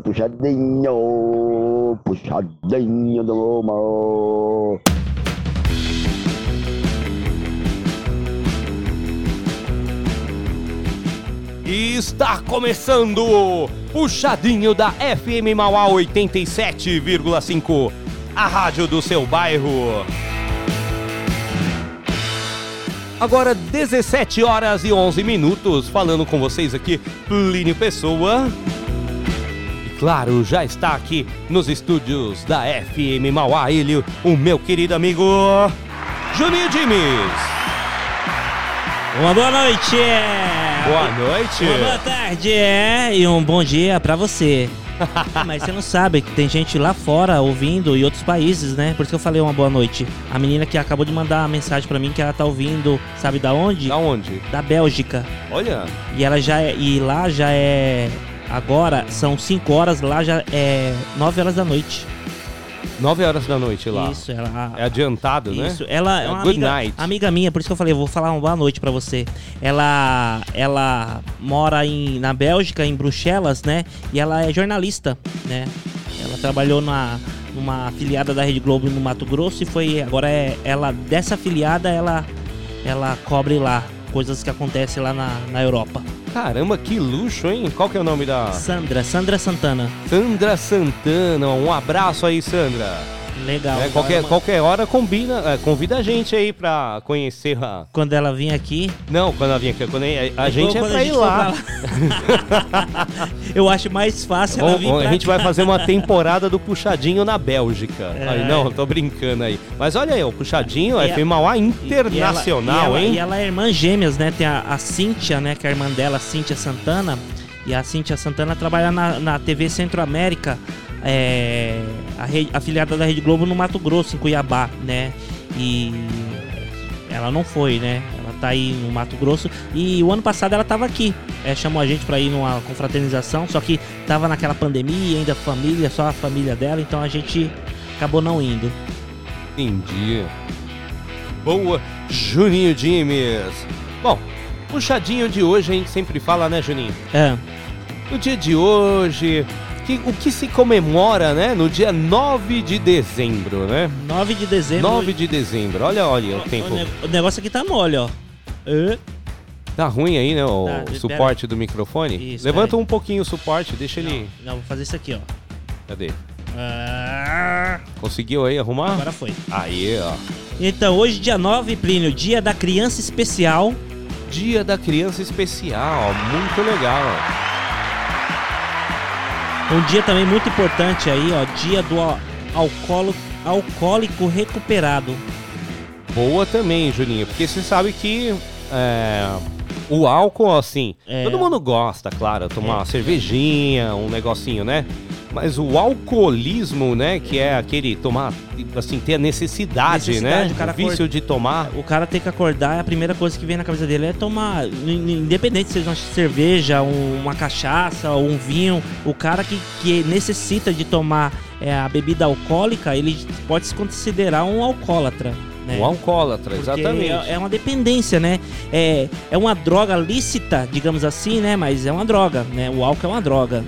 Puxadinho, puxadinho do mal. E está começando o Puxadinho da FM Mauá 87,5, a rádio do seu bairro. Agora 17 horas e 11 minutos, falando com vocês aqui, Plínio Pessoa claro, já está aqui nos estúdios da FM Mauá, ele, o meu querido amigo Juninho Dimes. Uma boa noite! Boa noite! Uma boa tarde, é, e um bom dia para você. Mas você não sabe que tem gente lá fora ouvindo em outros países, né? Por isso que eu falei uma boa noite. A menina que acabou de mandar uma mensagem para mim que ela tá ouvindo, sabe da onde? Da onde? Da Bélgica. Olha. E ela já é, e lá já é Agora são 5 horas, lá já é 9 horas da noite. 9 horas da noite lá. Isso, ela. É adiantado, né? Isso, ela é É uma good amiga, night. amiga minha, por isso que eu falei, eu vou falar uma boa noite pra você. Ela ela mora em, na Bélgica, em Bruxelas, né? E ela é jornalista, né? Ela trabalhou na numa afiliada da Rede Globo no Mato Grosso e foi agora é ela dessa afiliada ela ela cobre lá coisas que acontecem lá na, na Europa. Caramba, que luxo, hein? Qual que é o nome da Sandra, Sandra Santana. Sandra Santana? Um abraço aí, Sandra. Legal. É, qualquer, qualquer hora combina, é, convida a gente aí pra conhecer a. Quando ela vir aqui, Não, quando ela vinha aqui, quando a, a gente é pra ir lá. Eu acho mais fácil ela vir a gente cá. vai fazer uma temporada do Puxadinho na Bélgica. É. Aí, não, tô brincando aí. Mas olha aí, o Puxadinho é a- FM Mauá E internacional, e ela, hein? E ela é irmã gêmeas, né? Tem a, a Cíntia, né? Que é a irmã dela, a Cíntia Santana. E a Cíntia Santana trabalha na, na TV Centro-América, é, a rede- afiliada da Rede Globo no Mato Grosso, em Cuiabá, né? E ela não foi, né? Ela tá aí no Mato Grosso. E o ano passado ela tava aqui. É, chamou a gente pra ir numa confraternização, só que tava naquela pandemia, ainda família, só a família dela, então a gente acabou não indo. Entendi. Boa, Juninho Dimes. Bom, puxadinho de hoje a gente sempre fala, né, Juninho? É. No dia de hoje, que- o que se comemora, né? No dia 9 de dezembro, né? 9 de dezembro. 9 de dezembro. Olha, olha o O, tempo. ne- o negócio aqui tá mole, ó. Ê, Tá ruim aí, né? O Tá, suporte do microfone. Isso, Levanta um pouquinho o suporte, deixa ele. Não, vou fazer isso aqui, ó. Cadê? Ah, Conseguiu aí arrumar? agora foi. Aí, ó. Então, hoje, dia 9, Plínio, dia da criança especial. Dia da Criança Especial. Muito legal. Um dia também muito importante aí, ó. Dia do al- alcoolo, alcoólico recuperado. Boa também, Juninho, porque você sabe que é, o álcool, assim, É. todo mundo gosta, claro, tomar uma cervejinha, um negocinho, né? Mas o alcoolismo, né, que é aquele tomar, assim, ter a necessidade, Necessidade, né? o cara o vício de tomar. O cara tem que acordar, a primeira coisa que vem na cabeça dele é tomar, in- independente se seja uma cerveja, um- uma cachaça um vinho, o cara que, que necessita de tomar é, a bebida alcoólica, ele pode se considerar um alcoólatra. Né? Um alcoólatra, Porque exatamente. É, é uma dependência, né? É, é uma droga lícita, digamos assim, né? Mas é uma droga, né? O álcool é uma droga.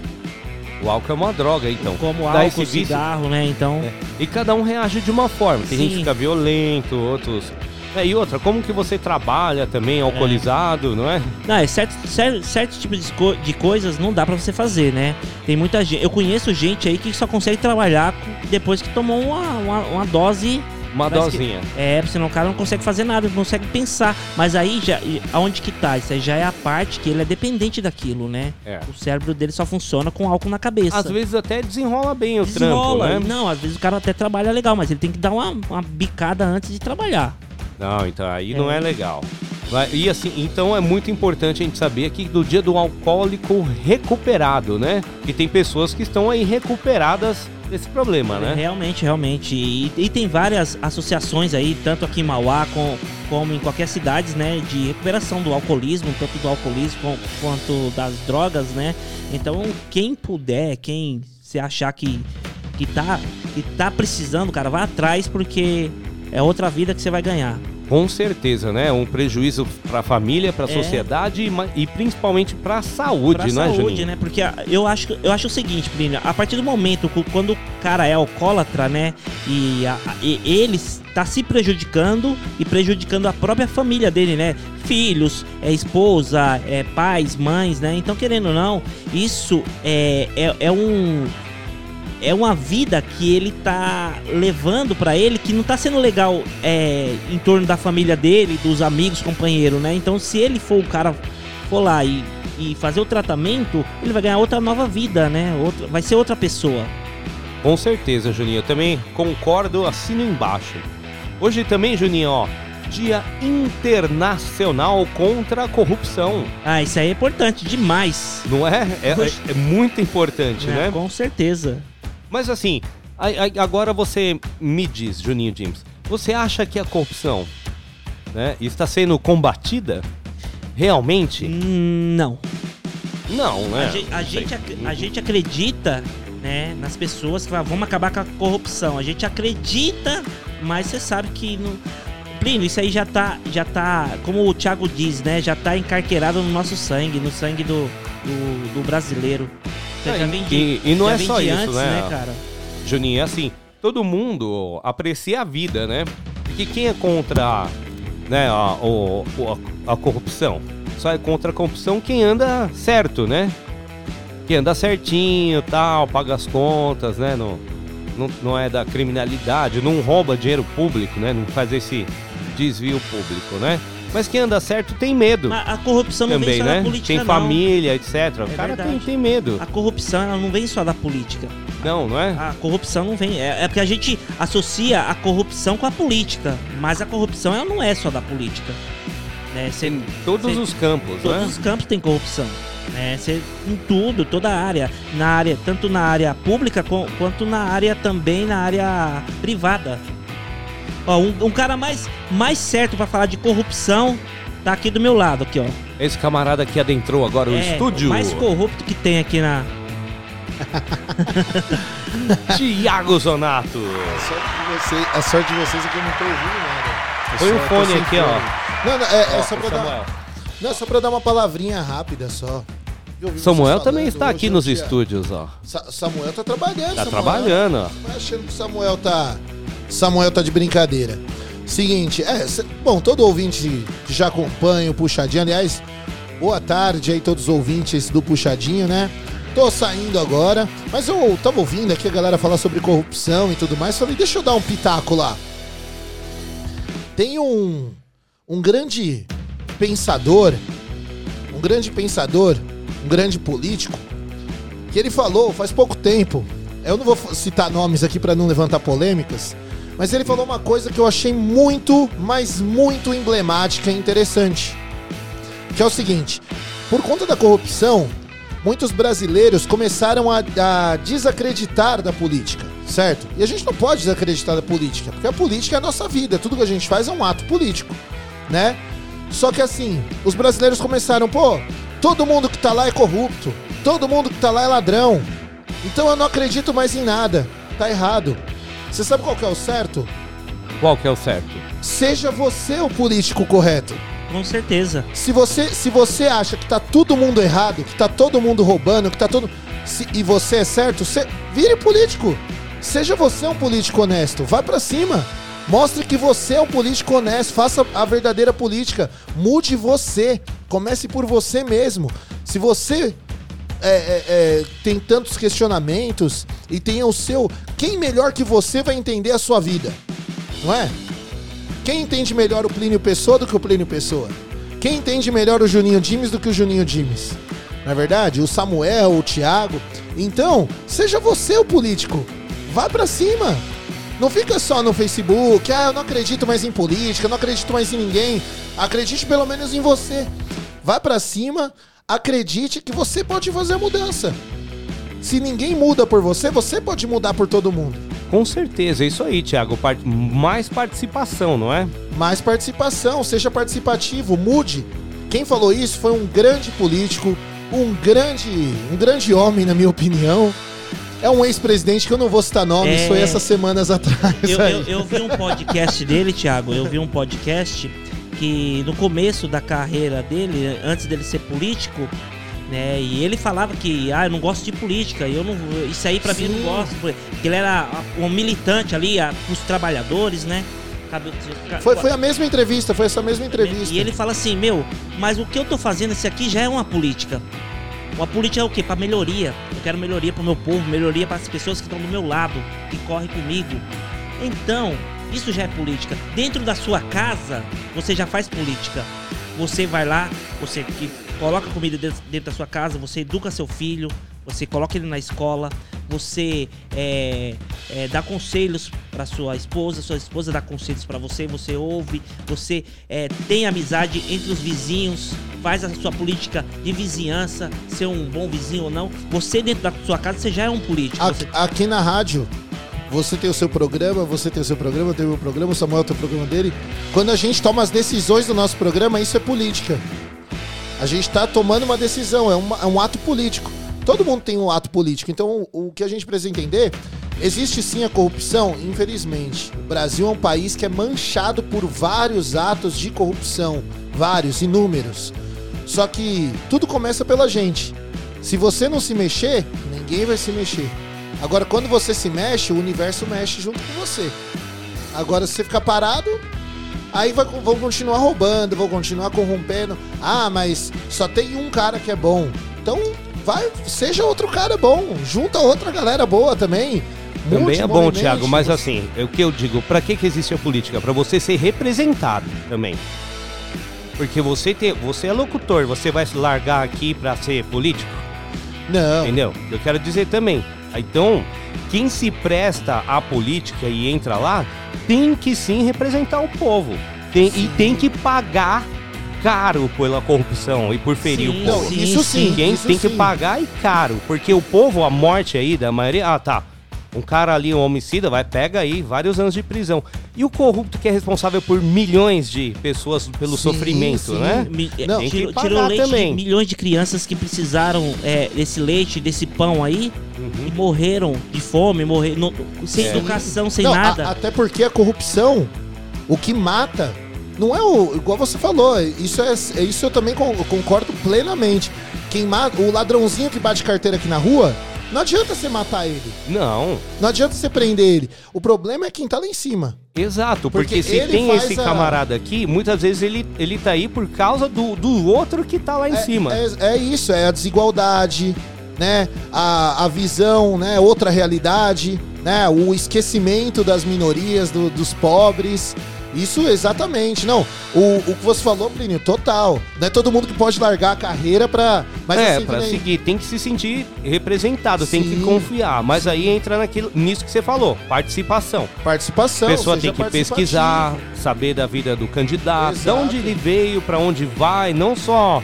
O álcool é uma droga, então. Como Dá álcool, cigarro, né? Então. É. E cada um reage de uma forma. Tem gente Sim. que fica violento, outros. É, e outra, como que você trabalha também alcoolizado, não é? Não, é certo, certo, certo tipo de, co- de coisas não dá pra você fazer, né? Tem muita gente. Eu conheço gente aí que só consegue trabalhar depois que tomou uma, uma, uma dose. Uma Parece que- dosinha. É, senão o cara não consegue fazer nada, não consegue pensar. Mas aí já. Aonde que tá? Isso aí já é a parte que ele é dependente daquilo, né? É. O cérebro dele só funciona com álcool na cabeça. Às vezes até desenrola bem o Desenrola. trampo, né? Não, às vezes o cara até trabalha legal, mas ele tem que dar uma, uma bicada antes de trabalhar. Não, então aí não É. é legal. E assim, então é muito importante a gente saber aqui do dia do alcoólico recuperado, né? Que tem pessoas que estão aí recuperadas desse problema, né? Realmente, realmente. E, e tem várias associações aí, tanto aqui em Mauá com- como em qualquer cidade, né? De recuperação do alcoolismo, tanto do alcoolismo quanto das drogas, né? Então, quem puder, quem se achar que, que, tá, que tá precisando, cara, vai atrás porque é outra vida que você vai ganhar. Com certeza, né? Um prejuízo para a família, para a É. sociedade e e principalmente para a saúde, pra né, saúde, Juninho? né? Porque eu acho, eu acho o seguinte, Plínio, a partir do momento que quando o cara é alcoólatra, né? E, a- e ele está se prejudicando e prejudicando a própria família dele, né? Filhos, é, esposa, é, pais, mães, né? Então, querendo ou não, isso é, é, é um. É uma vida que ele tá levando pra ele que não tá sendo legal é, em torno da família dele, dos amigos, companheiros, né? Então, se ele for o cara for lá e, e fazer o tratamento, ele vai ganhar outra nova vida, né? Outra, vai ser outra pessoa. Com certeza, Juninho. Eu também concordo, assino embaixo. Hoje também, Juninho, ó, Dia Internacional contra a Corrupção. Ah, isso aí é importante demais. Não é? É, é- é muito importante, É, né? Com certeza. Mas assim, agora você me diz, Juninho James, você acha que a corrupção né, está sendo combatida? Realmente? Hum, Não. Não, né? a, gente, a, gente, a gente acredita né, nas pessoas que falam, vamos acabar com a corrupção. A gente acredita, mas você sabe que não. Plínio, isso aí já tá, já tá, como o Thiago diz, né? Já tá encarqueirado no nosso sangue, no sangue do, do, do brasileiro. Você já e- vem de- e- e não é só isso, antes, né? cara? Juninho, é assim, todo mundo aprecia a vida, né? Porque quem é contra né, a, a, a corrupção? Só é contra a corrupção quem anda certo, né? Quem anda certinho, tal, paga as contas, né? Não, não, não é da criminalidade, não rouba dinheiro público, né? Não faz esse desvio público, né? Mas quem anda certo tem medo Mas a corrupção não vem também, só né? da política, Tem não. família, etc. o cara verdade. tem, tem medo. A corrupção ela não vem só da política. Não, não é? A corrupção não vem. É, é porque a gente associa a corrupção com a política. Mas a corrupção ela não é só da política. Né? Em todos cê- os campos, todos né? os campos tem corrupção. Né? Cê- em tudo, toda a área. Na área, tanto na área pública co- quanto na área também na área privada. Ó, um, um cara mais, mais certo pra falar de corrupção tá aqui do meu lado, aqui, ó. Esse camarada que adentrou agora o É, estúdio. o mais corrupto que tem aqui na. Tiago Zonato. A sorte, de vocês, a sorte de vocês é que eu não tô ouvindo nada. Eu só- o fone aqui, ó. Não, não, é, é Ó, só pra dar, Samuel. não, é só pra dar uma palavrinha rápida só. Samuel também está aqui é nos dia- estúdios, ó. Sa- Samuel tá trabalhando, Tá Samuel. trabalhando, ó. Vai achando que o Samuel tá. Samuel tá de brincadeira. Seguinte, é, bom, todo ouvinte que já acompanha o Puxadinho, aliás, boa tarde aí todos os ouvintes do Puxadinho, né? Tô saindo agora, mas eu tava ouvindo aqui a galera falar sobre corrupção e tudo mais, falei, deixa eu dar um pitaco lá. Tem um um grande pensador, um grande pensador, um grande político que ele falou faz pouco tempo. Eu não vou citar nomes aqui para não levantar polêmicas, mas ele falou uma coisa que eu achei muito, mas muito emblemática e interessante. Que é o seguinte: por conta da corrupção, muitos brasileiros começaram a, a desacreditar da política, certo? E a gente não pode desacreditar da política, porque a política é a nossa vida, tudo que a gente faz é um ato político, né? Só que assim, os brasileiros começaram, pô, todo mundo que tá lá é corrupto, todo mundo que tá lá é ladrão. Então eu não acredito mais em nada. Tá errado. Você sabe qual que é o certo? Qual que é o certo? Seja você o político correto. Com certeza. Se você, se você acha que tá todo mundo errado, que tá todo mundo roubando, que tá todo. se- e você é certo, você, vire político. Seja você um político honesto. Vai pra cima. Mostre que você é um político honesto. Faça a verdadeira política. Mude você. Comece por você mesmo. Se você é, é, é, tem tantos questionamentos e tem o seu. Quem melhor que você vai entender a sua vida? Não é? Quem entende melhor o Plínio Pessoa do que o Plínio Pessoa? Quem entende melhor o Juninho Dimes do que o Juninho Dimes? Não é verdade? O Samuel, o Thiago. Então, seja você o político. Vá pra cima. Não fica só no Facebook. Ah, eu não acredito mais em política, eu não acredito mais em ninguém. Acredite pelo menos em você. Vá pra cima, acredite que você pode fazer a mudança. Se ninguém muda por você, você pode mudar por todo mundo. Com certeza, é isso aí, Thiago. Part- Mais participação, não é? mais participação, seja participativo, mude. Quem falou isso foi um grande político, um grande, um grande homem, na minha opinião. É um ex-presidente que eu não vou citar nomes, É. foi essas semanas atrás. Eu, eu, eu vi um podcast dele, Thiago. Eu vi um podcast que no começo da carreira dele, antes dele ser político, né? E ele falava que, ah, eu não gosto de política, eu não, isso aí pra mim eu não gosto, porque ele era um militante ali, a, os trabalhadores, né? Foi, foi a mesma entrevista, foi essa mesma entrevista. E ele fala assim, meu, mas o que eu tô fazendo esse aqui já é uma política. Uma política é o quê? Pra melhoria. Eu quero melhoria pro meu povo, melhoria para as pessoas que estão do meu lado, que correm comigo. Então, isso já é política. Dentro da sua casa, você já faz política. Você vai lá, você que coloca comida dentro, da sua casa, você educa seu filho, você coloca ele na escola, você é, é, dá conselhos para sua esposa, sua esposa dá conselhos para você, você ouve, você é, tem amizade entre os vizinhos, faz a sua política de vizinhança, ser um bom vizinho ou não. Você dentro da sua casa, você já é um político. Aqui, Você- aqui na rádio, você tem o seu programa, você tem o seu programa, eu tenho o meu programa, o Samuel tem o programa dele. Quando a gente toma as decisões do nosso programa, isso é política. A gente está tomando uma decisão, é, uma- é um ato político. todo mundo tem um ato político. Então, o, o que a gente precisa entender, existe sim a corrupção, infelizmente. O Brasil é um país que é manchado por vários atos de corrupção, vários, inúmeros. Só que tudo começa pela gente. Se você não se mexer, ninguém vai se mexer. Agora, quando você se mexe, o universo mexe junto com você. Agora, se você ficar parado, aí vai, vão continuar roubando, vão continuar corrompendo. Ah, mas só tem um cara que é bom. Então, vai, seja outro cara bom. Junta outra galera boa também. Também é bom. Thiago, mas assim, é o que eu digo, pra que, que existe a política? Pra você ser representado também. Porque você tem, você é locutor, você vai se largar aqui pra ser político, Não. entendeu? Eu quero dizer também. Então, quem se presta à política e entra lá, tem que sim representar o povo. Tem, e tem que pagar caro pela corrupção e por ferir Sim, o povo. sim, isso sim. Quem tem que sim. pagar e caro, porque o povo, a morte aí da maioria, ah tá, um cara ali, um homicida, vai, pega aí vários anos de prisão. E o corrupto que é responsável por milhões de pessoas pelo Sim, sofrimento, sim. né? Mi- é, Não, tem que tirou, leite também. de milhões de crianças que precisaram é, desse leite, desse pão aí, Uhum. e morreram de fome, morreram sem É. educação, sem Não, a- nada. até porque a corrupção, o que mata, não é o. Igual você falou, isso, é, isso eu também con- concordo plenamente. Quem mata, o ladrãozinho que bate carteira aqui na rua, não adianta você matar ele. Não, Não adianta você prender ele. O problema é quem tá lá em cima. exato, porque, Porque se tem esse a- camarada aqui, muitas vezes ele, ele tá aí por causa do, do outro que tá lá em é, cima. É, é isso, é a desigualdade, né? A, a visão, né? Outra realidade, né? O esquecimento das minorias, do- dos pobres. Isso exatamente. Não, o, o que você falou, Plínio, total. Não é todo mundo que pode largar a carreira pra. Mas é, assim, pra nem- seguir, tem que se sentir representado, tem que Sim. confiar. Mas aí entra naquilo, nisso que você falou, participação. participação. A pessoa tem que pesquisar, saber da vida do candidato, de Exato. onde ele veio, pra onde vai, não só.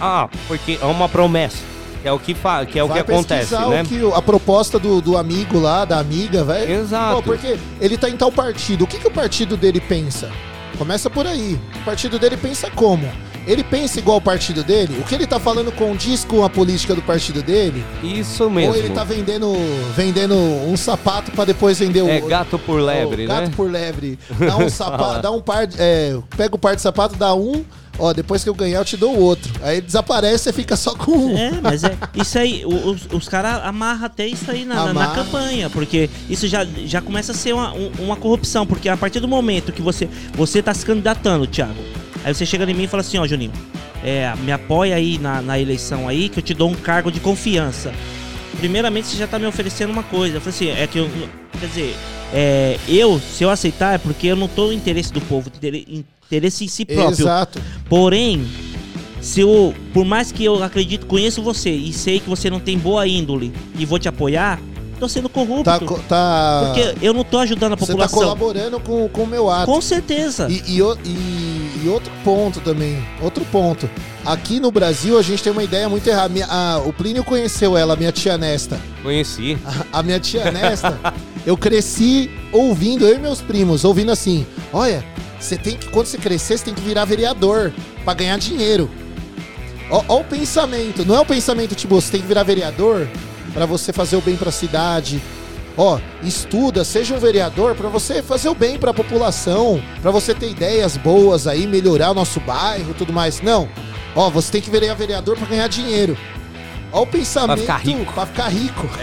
Ah, porque é uma promessa. Que é o que, fa que, é o que Vai acontece, pesquisar né? o que, a proposta do, do amigo lá, da amiga, vai. Exato. Pô, porque ele tá em tal partido. O que, que o partido dele pensa? Começa por aí. O partido dele pensa como? Ele pensa igual o partido dele? O que ele tá falando condiz com a política do partido dele? Isso mesmo. Ou ele tá vendendo, vendendo um sapato pra depois vender o. É gato por lebre, o gato né? por lebre. Dá um sapato, dá um par. de- É, pega o par de sapato, dá um. Ó, depois que eu ganhar, eu te dou outro. Aí desaparece e fica só com um. É, mas é isso aí, os, os caras amarram até isso aí na, na- campanha, porque isso já, já começa a ser uma, um- uma corrupção, porque a partir do momento que você, você tá se candidatando, Thiago, aí você chega em mim e fala assim, ó, Juninho, é, me apoia aí na, na eleição aí, que eu te dou um cargo de confiança. Primeiramente, você já tá me oferecendo uma coisa. Eu falei assim, é que eu. Quer dizer, é, eu, se eu aceitar, é porque eu não tô no interesse do povo, interesse em si próprio. Exato. Porém, se eu, por mais que eu acredito, conheço você e sei que você não tem boa índole e vou te apoiar, tô sendo corrupto. Tá, tá, porque eu não tô ajudando a você tá população. colaborando com, com o meu ato. Com certeza. E, e e- e outro ponto também, outro ponto. Aqui no Brasil a gente tem uma ideia muito errada. Minha- a- o Plínio conheceu ela, minha tia Nesta. Conheci. A, a minha tia Nesta, eu cresci ouvindo, eu e meus primos, ouvindo assim: olha, você tem que, quando você crescer, você tem que virar vereador pra ganhar dinheiro. Ó, ó o pensamento, não é o pensamento tipo, você tem que virar vereador pra você fazer o bem pra cidade. Ó, estuda, seja um vereador pra você fazer o bem pra população, pra você ter ideias boas aí, melhorar o nosso bairro, tudo mais. Não. Ó, você tem que virar vereador pra ganhar dinheiro. Ó o pensamento ficar rico. Pra ficar rico.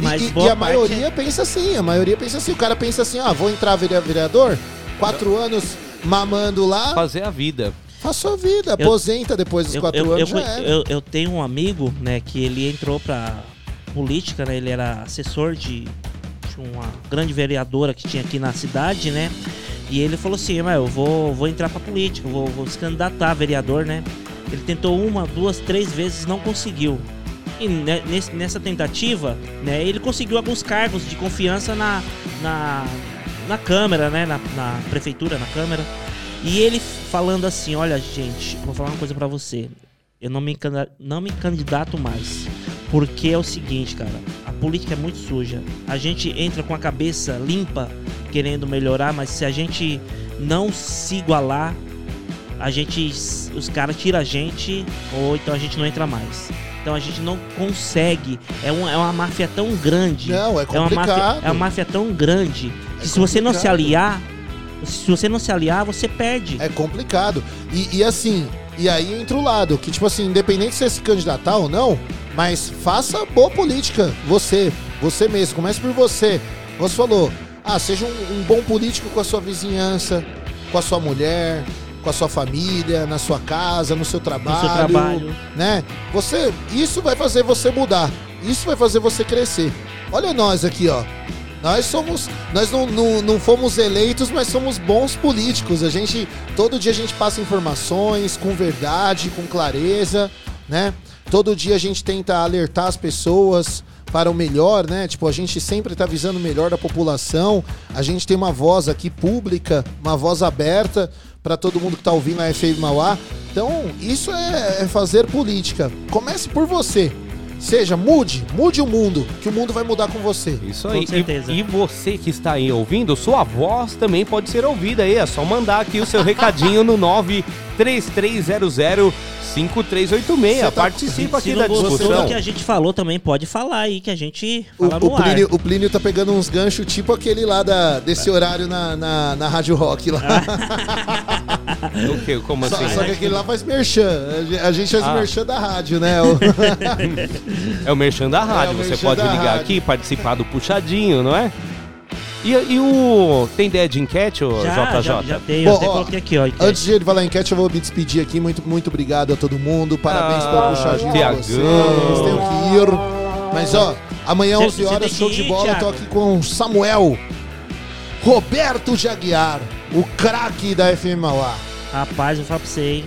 E- Mas e, e a maioria pensa assim, a maioria pensa assim. O cara pensa assim, ah, vou entrar vere- vereador, quatro anos mamando lá, Fazer a vida. faz sua vida, aposenta depois dos Eu, quatro eu, anos, eu, já era. eu- eu tenho um amigo, né, que ele entrou pra política, né? Ele era assessor de, de uma grande vereadora que tinha aqui na cidade, né? E ele falou assim, mas eu vou, vou entrar pra política, vou, vou se candidatar a vereador, né? Ele tentou uma, duas, três vezes, não conseguiu. E nessa tentativa, né, ele conseguiu alguns cargos de confiança na, na, na Câmara, né? Na, na prefeitura, na Câmara. E ele falando assim, olha, gente, vou falar uma coisa pra você. Eu não me, não me candidato mais. Porque é o seguinte, cara, a política é muito suja. A gente entra com a cabeça limpa, querendo melhorar, mas se a gente não se igualar, a gente. Os caras tiram a gente, ou então a gente não entra mais. Então a gente não consegue. É, um, é uma máfia tão grande. Não, é É uma máfia, complicado. é uma máfia tão grande É se você não se aliar, se você não se aliar, você perde. É complicado. E, e assim, e aí entra o lado, que tipo assim, independente de você se candidatar ou não, mas faça boa política. Você, você mesmo, comece por você. Você falou, ah, seja um, um bom político com a sua vizinhança, com a sua mulher, com a sua família, na sua casa, no seu trabalho. trabalho. Né? Você, isso vai fazer você mudar. Isso vai fazer você crescer. Olha nós aqui, ó. Nós somos. Nós não, não, não fomos eleitos, mas somos bons políticos. A gente. Todo dia a gente passa informações com verdade, com clareza, né? Todo dia a gente tenta alertar as pessoas para o melhor, né? Tipo, a gente sempre tá visando o melhor da população. A gente tem uma voz aqui pública, uma voz aberta para todo mundo que tá ouvindo a FM Mauá. Então, isso é, é fazer política. Comece por você. Seja, mude, mude o mundo, que o mundo vai mudar com você. Isso Com aí. E- certeza. E, você que está aí ouvindo, sua voz também pode ser ouvida aí. É só mandar aqui o seu recadinho no 93300 5386. Você tá- Participa Se aqui não da discussão. do que a gente falou também, pode falar aí, que a gente O, fala no o ar. Plínio, o Plínio tá pegando uns ganchos tipo aquele lá da, desse horário na, na, na Rádio Rock lá. O quê? Como Só, assim? só que aquele lá faz merchan. A gente faz Ah. merchan da rádio, né? É o Merchan da rádio. É Você pode ligar rádio. aqui e participar do puxadinho, não é? E, e o. Tem ideia de enquete, ô já, JJ? já, já tem, Bom, eu até ó, coloquei aqui, ó. enquete. Antes de ele falar a enquete, eu vou me despedir aqui. Muito, muito obrigado a todo mundo. Parabéns Ah, pelo puxadinho de Tiagão. vocês. Tenho que ir. Mas, ó, amanhã, Você- 11 você horas, show que de ir, bola. Tô Thiago. aqui com Samuel Roberto Jaguiar, o craque da FM Mauá. Rapaz, eu vou falar pra você, hein?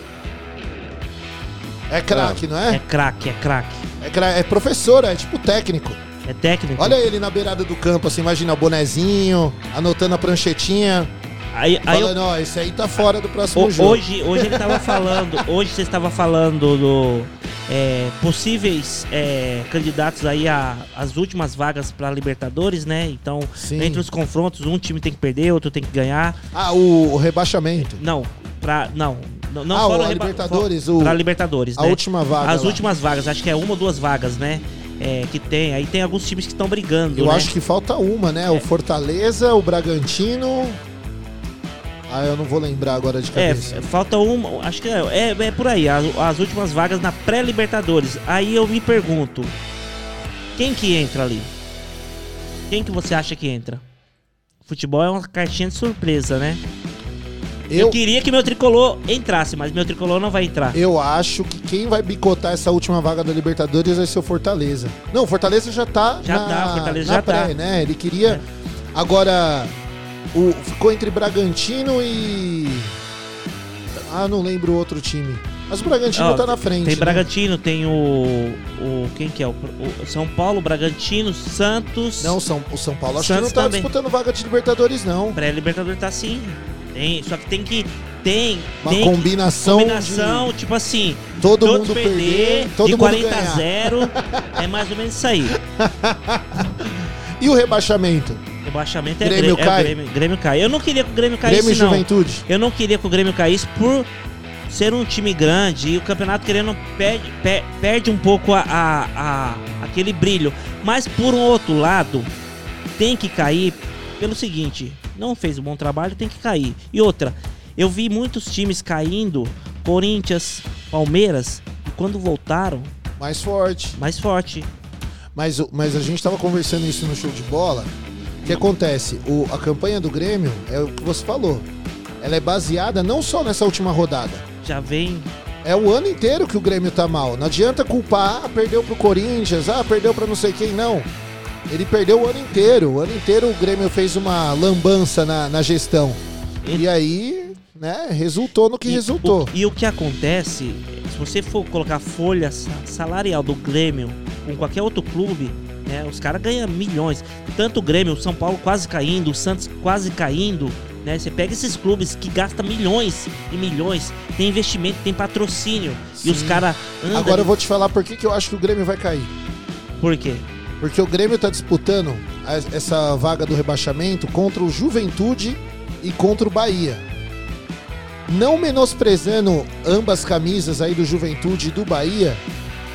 É craque, não É é? craque, é craque. É, cra- é professor, é tipo técnico. É técnico. Olha ele na beirada do campo, assim, imagina o bonezinho, anotando a pranchetinha, aí, aí eu- falando, ó, esse aí tá fora do próximo ho- jogo. hoje, hoje ele tava falando, hoje você estava falando do é, possíveis é, candidatos aí às últimas vagas pra Libertadores, né? Então, Sim. entre os confrontos, um time tem que perder, outro tem que ganhar. Ah, o, o rebaixamento. Não, pra não, não, não Ah, fora reba- Libertadores, o- pra Libertadores, A né? última vaga. As lá. últimas vagas, acho que é uma ou duas vagas, né? É, que tem. Aí tem alguns times que estão brigando. Eu né? acho que falta uma, né? O Fortaleza, o Bragantino. Ah, eu não vou lembrar agora de É, cabeça. f- falta uma. Acho que é, é, é por aí. As, as últimas vagas na pré-Libertadores. Aí eu me pergunto: quem que entra ali? Quem que você acha que entra? Futebol é uma cartinha de surpresa, né? Eu, eu, queria que meu tricolor entrasse, mas meu tricolor não vai entrar. eu acho que quem vai bicotar essa última vaga da Libertadores vai ser o Fortaleza. Não, o Fortaleza já tá Já na, tá, Fortaleza na já pré, tá. né? Ele queria. Agora, o, ficou entre Bragantino e. Ah, não lembro o outro time. Mas o Bragantino Ó, tá na frente. Tem né? Bragantino, tem o. o quem que é? O, o São Paulo, Bragantino, Santos. Não, São, o São Paulo acho Santos que não tá também. disputando vaga de Libertadores, não. Pré-Libertadores tá sim. Tem, só que tem que. Tem. Uma tem que- combinação, combinação, tipo assim. de todo mundo perder, perder, todo de mundo 40 a ganhar. 0. é mais ou menos isso aí. E o rebaixamento? Rebaixamento é Grêmio Grêmio, cai? é Grêmio, Grêmio cai. Eu não queria que o Grêmio caísse, Grêmio não. Juventude? Eu não queria que o Grêmio caísse por ser um time grande e o campeonato querendo perde, per- perde um pouco a, a- a- aquele brilho. Mas por um outro lado, tem que cair pelo seguinte: não fez um bom trabalho, tem que cair. E outra, eu vi muitos times caindo, Corinthians, Palmeiras, e quando voltaram, Mais forte. mais forte. Mas, mas a gente tava conversando isso no show de bola. O que acontece? O, a campanha do Grêmio é o que você falou. Ela é baseada não só nessa última rodada. Já vem. É o ano inteiro que o Grêmio tá mal. Não adianta culpar, ah, perdeu pro Corinthians, ah, perdeu pra não sei quem, não. Ele perdeu o ano inteiro. O ano inteiro o Grêmio fez uma lambança na, na gestão. E aí, né, resultou no que e, resultou. o- e o que acontece, se você for colocar a folha sa- salarial do Grêmio com qualquer outro clube, né, os caras ganham milhões. Tanto o Grêmio, o São Paulo quase caindo, o Santos quase caindo. Né? Você pega esses clubes que gastam milhões e milhões, tem investimento, tem patrocínio. E os Sim. caras andam. Agora eu vou te falar por que, que eu acho que o Grêmio vai cair. Por quê? Porque o Grêmio tá disputando essa vaga do rebaixamento contra o Juventude e contra o Bahia. Não menosprezando ambas camisas aí do Juventude e do Bahia,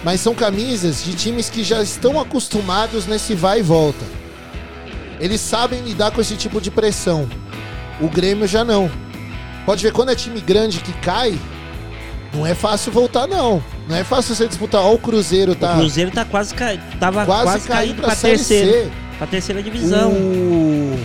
Mas são camisas de times que já estão acostumados nesse vai e volta. Eles sabem lidar com esse tipo de pressão. O Grêmio já não. Pode ver, quando é time grande que cai, não é fácil voltar, não. Não é fácil você disputar. Ó, o Cruzeiro tá O Cruzeiro tá quase caindo. Tava quase, quase, caindo pra, pra terceira. Pra terceira divisão. O,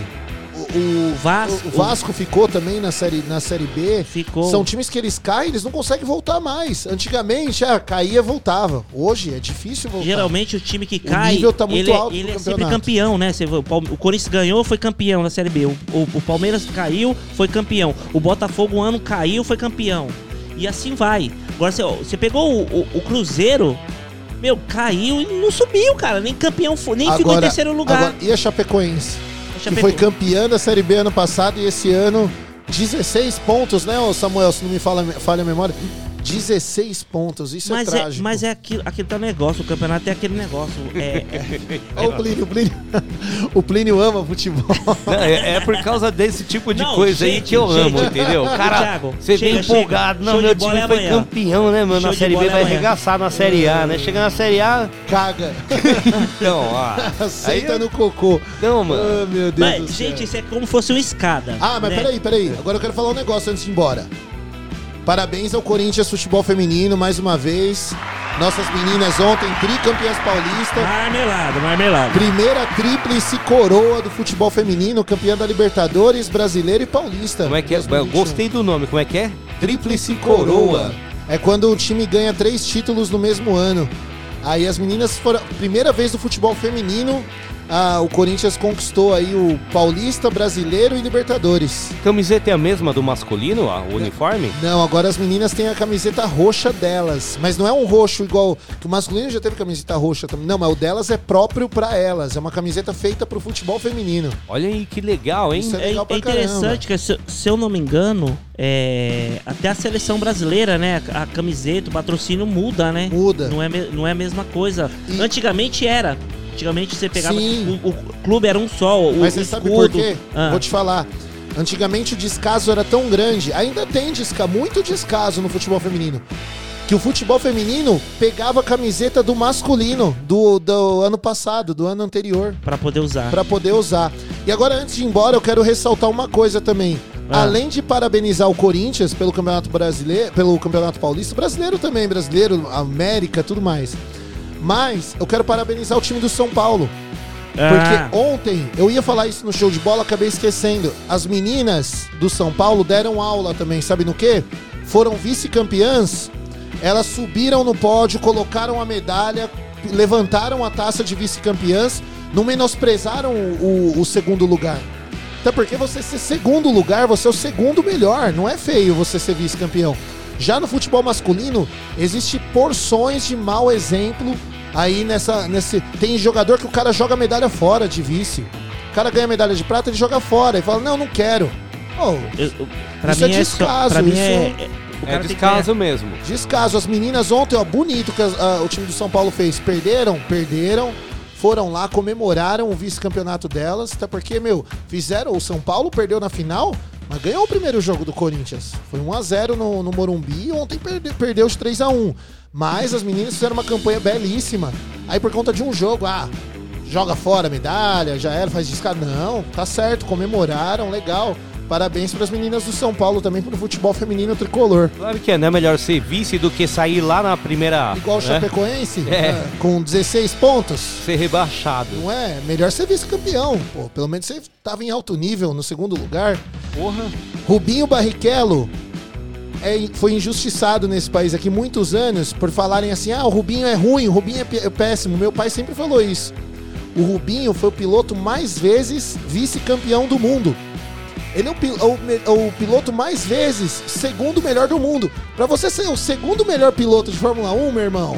o, O Vasco. o Vasco ficou também na série, na série B. Ficou. São times que eles caem, eles não conseguem voltar mais. Antigamente, ah, caía, voltava. Hoje é difícil voltar. Geralmente o time que cai, nível tá muito ele, alto ele é sempre campeão, né? O o Corinthians ganhou, foi campeão na Série B. O, o- o Palmeiras caiu, foi campeão. O Botafogo um ano caiu, foi campeão. E assim vai. Agora você, ó, você pegou o, o- o Cruzeiro, meu, caiu e não subiu, cara. Nem campeão, foi, nem ficou em terceiro lugar. agora, e a Chapecoense? A Que foi campeã da Série B ano passado e esse ano 16 pontos, né, Samuel? Se não me fala, falha a memória. 16 pontos, isso mas é é, trágico. mas é aquilo, aquele tá negócio, o campeonato é aquele negócio. É, é- Ó, o Plínio, o Plínio, o Plínio ama futebol. Não, é, é por causa desse tipo de Não, coisa aí gente, que eu amo, gente. entendeu? Cara, Thiago, você vem chega, empolgado. chega. Não, Show meu time é foi amanhã. campeão, né, mano? Show Na Série B é vai arregaçar na Série A, né? Chega na Série A, Caga. então, ó. Senta aí- no cocô. Não, mano. Ah, meu Deus do mas, céu. gente, isso é como se fosse uma escada. Ah, mas né? peraí, peraí. Agora eu quero falar um negócio antes de ir embora. Parabéns ao Corinthians Futebol Feminino, mais uma vez. Nossas meninas ontem, tricampeãs paulista. Marmelada, marmelada. Primeira tríplice coroa do futebol feminino, campeã da Libertadores, brasileiro e paulista. Como é que é? Eu 2021. gostei do nome, como é que é? Tríplice coroa. É quando o time ganha três títulos no mesmo ano. Aí as meninas foram. Primeira vez do futebol feminino, ah, o Corinthians conquistou aí o Paulista, Brasileiro e Libertadores. Camiseta é a mesma do masculino, a- o uniforme? Não, agora as meninas têm a camiseta roxa delas. Mas não é um roxo igual. Que o masculino já teve camiseta roxa também. Não, mas o delas é próprio pra elas. É uma camiseta feita pro futebol feminino. Olha aí que legal, hein? Isso É, legal pra é interessante que, se, se eu não me engano, é, até a seleção brasileira, né? A, a camiseta, o patrocínio muda, né? Muda. Não é, não é a mesma coisa. E- Antigamente era. Antigamente você pegava. Sim. O, o clube era um só. O, Mas você sabe escudo. por quê? Ah, Vou te falar. Antigamente o descaso era tão grande, ainda tem desca, muito descaso no futebol feminino. Que o futebol feminino pegava a camiseta do masculino do, do ano passado, do ano anterior, Pra poder usar. pra poder usar. E agora, antes de ir embora, eu quero ressaltar uma coisa também. Ah. Além de parabenizar o Corinthians pelo Campeonato Brasileiro, pelo Campeonato Paulista, brasileiro também, brasileiro, América, tudo mais. Mas eu quero parabenizar o time do São Paulo. Ah, Porque ontem, eu ia falar isso no show de bola, acabei esquecendo. As meninas do São Paulo deram aula também, sabe no quê? Foram vice-campeãs, elas subiram no pódio, colocaram a medalha, levantaram a taça de vice-campeãs, não menosprezaram o, o- o segundo lugar. Até porque você ser segundo lugar, você é o segundo melhor, não é feio você ser vice-campeão. Já no futebol masculino, existe porções de mau exemplo aí nessa. Nesse, tem jogador que o cara joga medalha fora de vice. O cara ganha medalha de prata, ele joga fora e fala: Não, não quero. Oh, eu- eu- pra Isso é mim é, só, descaso, pra mim isso- é, é- o É descaso mesmo. Descaso. As meninas ontem, ó, bonito que as- ah, o time do São Paulo fez. Perderam, perderam. Foram lá, comemoraram o vice-campeonato delas. Até porque, meu, fizeram. O São Paulo perdeu na final, mas ganhou o primeiro jogo do Corinthians. Foi 1x0 no, no Morumbi e ontem perde, perdeu de 3x1. Mas as meninas fizeram uma campanha belíssima. Aí por conta de um jogo, ah, joga fora a medalha, já era, faz descaso. Não, tá certo, comemoraram, legal. Parabéns para as meninas do São Paulo também pro futebol feminino tricolor. Claro que é, não é melhor ser vice do que sair lá na primeira. Igual o né? Chapecoense, É. né, com 16 pontos. Ser rebaixado. Não é? Melhor ser vice-campeão. Pô, pelo menos você tava em alto nível no segundo lugar. Porra. Rubinho Barrichello é- foi injustiçado nesse país aqui muitos anos por falarem assim: ah, o Rubinho é ruim, o Rubinho é, é péssimo. Meu pai sempre falou isso. O Rubinho foi o piloto mais vezes vice-campeão do mundo. Ele é o, o o piloto mais vezes segundo melhor do mundo. Pra você ser o segundo melhor piloto de Fórmula 1, meu irmão,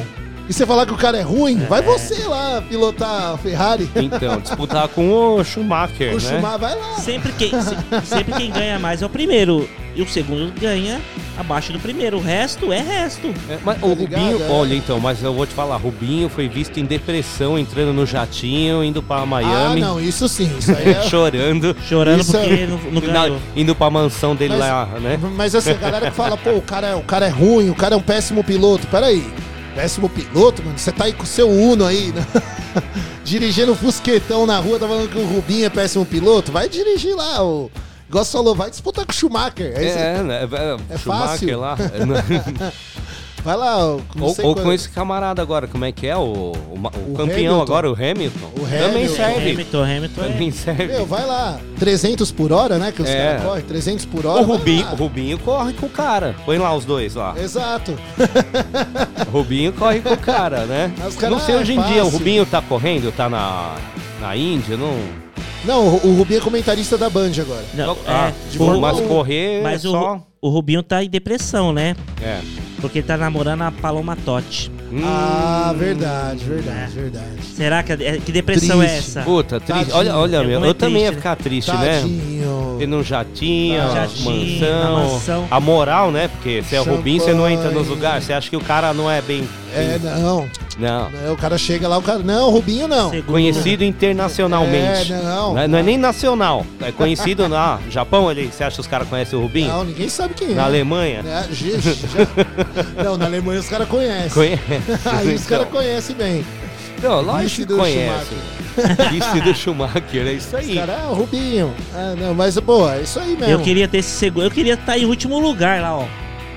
e você falar que o cara é ruim, vai você lá pilotar a Ferrari. Então, disputar com o Schumacher, O né? Schumacher vai lá. Sempre quem, se- sempre quem ganha mais é o primeiro. E o segundo ganha abaixo do primeiro. O resto é resto. É, mas o Tá ligado, Rubinho, é. olha então, mas eu vou te falar, Rubinho foi visto em depressão, entrando no jatinho, indo pra Miami, Ah, não, isso sim, isso aí é. chorando, Chorando Isso porque é- não, não ganhou. indo pra mansão dele Mas- lá, né? Mas assim, a galera que fala, pô, o cara, é- o cara é ruim, o cara é um péssimo piloto. Peraí. Péssimo piloto, mano. Você tá aí com o seu Uno aí, né? Dirigindo fusquetão na rua, tá falando que o Rubinho é péssimo piloto? Vai dirigir lá, o. Igual você falou, vai disputar com o Schumacher. Você- É, né? É Schumacher fácil. lá. Vai lá, ou sei ou com esse camarada agora, como é que é? O, o, o O campeão Hamilton. agora, o Hamilton. O Também Hamilton. serve. Hamilton, Hamilton é- Também serve. Meu, vai lá. 300 por hora, né? Que os É. caras correm. 300 por hora. O Rubinho, Rubinho corre com o cara. Põe lá os dois lá. Exato. O Rubinho corre com o cara, né? Caras, não sei ah, hoje em é dia, o. Rubinho tá correndo, tá na, na Índia, não. Não, o, o Rubinho é comentarista da Band agora. Não, ah, é, de pô, Fórmula mas 1. correr mas é o, só. o Rubinho tá em depressão, né? É. Porque ele tá namorando a Paloma Totti. Hum, Ah, verdade, verdade, verdade. Será que, é- que depressão é Triste. essa? Puta, triste. Tadinho. Olha, olha, É meu, eu também ia triste, ficar triste, né? Tadinho. Ter num jatinho, Ah, jatinho, na mansão, mansão. A moral, né? Porque se é o Rubinho, você não entra nos lugares. Você acha que o cara não é bem. É, não. Não. Não, O cara chega lá, o cara. Não, Rubinho não. Segundo- Conhecido internacionalmente. É, não. Não é, não é nem nacional. É conhecido na Japão ali. Você acha que os caras conhecem o Rubinho? Não, ninguém sabe quem é. Na Alemanha? É, gente, já- Não, na Alemanha os caras conhecem. Conhece. Aí os caras Então, conhecem bem. Não, lógico que do conhece. Vice do Schumacher, é isso Os aí. caras, ah, o Rubinho. Ah, não, mas, pô, é isso aí mesmo. Eu queria ter esse segundo. Eu queria estar em último lugar lá, ó.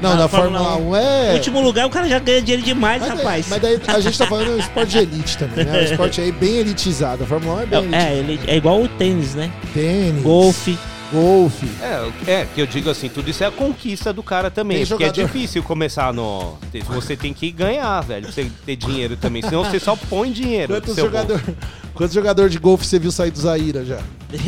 Não, na Fórmula Fórmula 1 1 é. Último lugar, o cara já ganha dinheiro demais, Mas daí, rapaz. mas daí a gente tá falando de esporte de elite também, né? O esporte aí bem elitizado. A Fórmula 1 é bem é, ele é igual o tênis, né? Tênis, Golfe. Golfe. É, é, que eu digo assim, tudo isso é a conquista do cara também. Tem porque é jogador- difícil começar no. Você tem que ganhar, velho, pra você ter dinheiro também. Senão você só põe dinheiro. Quantos jogador, quantos jogador de golfe você viu sair do Zaira já?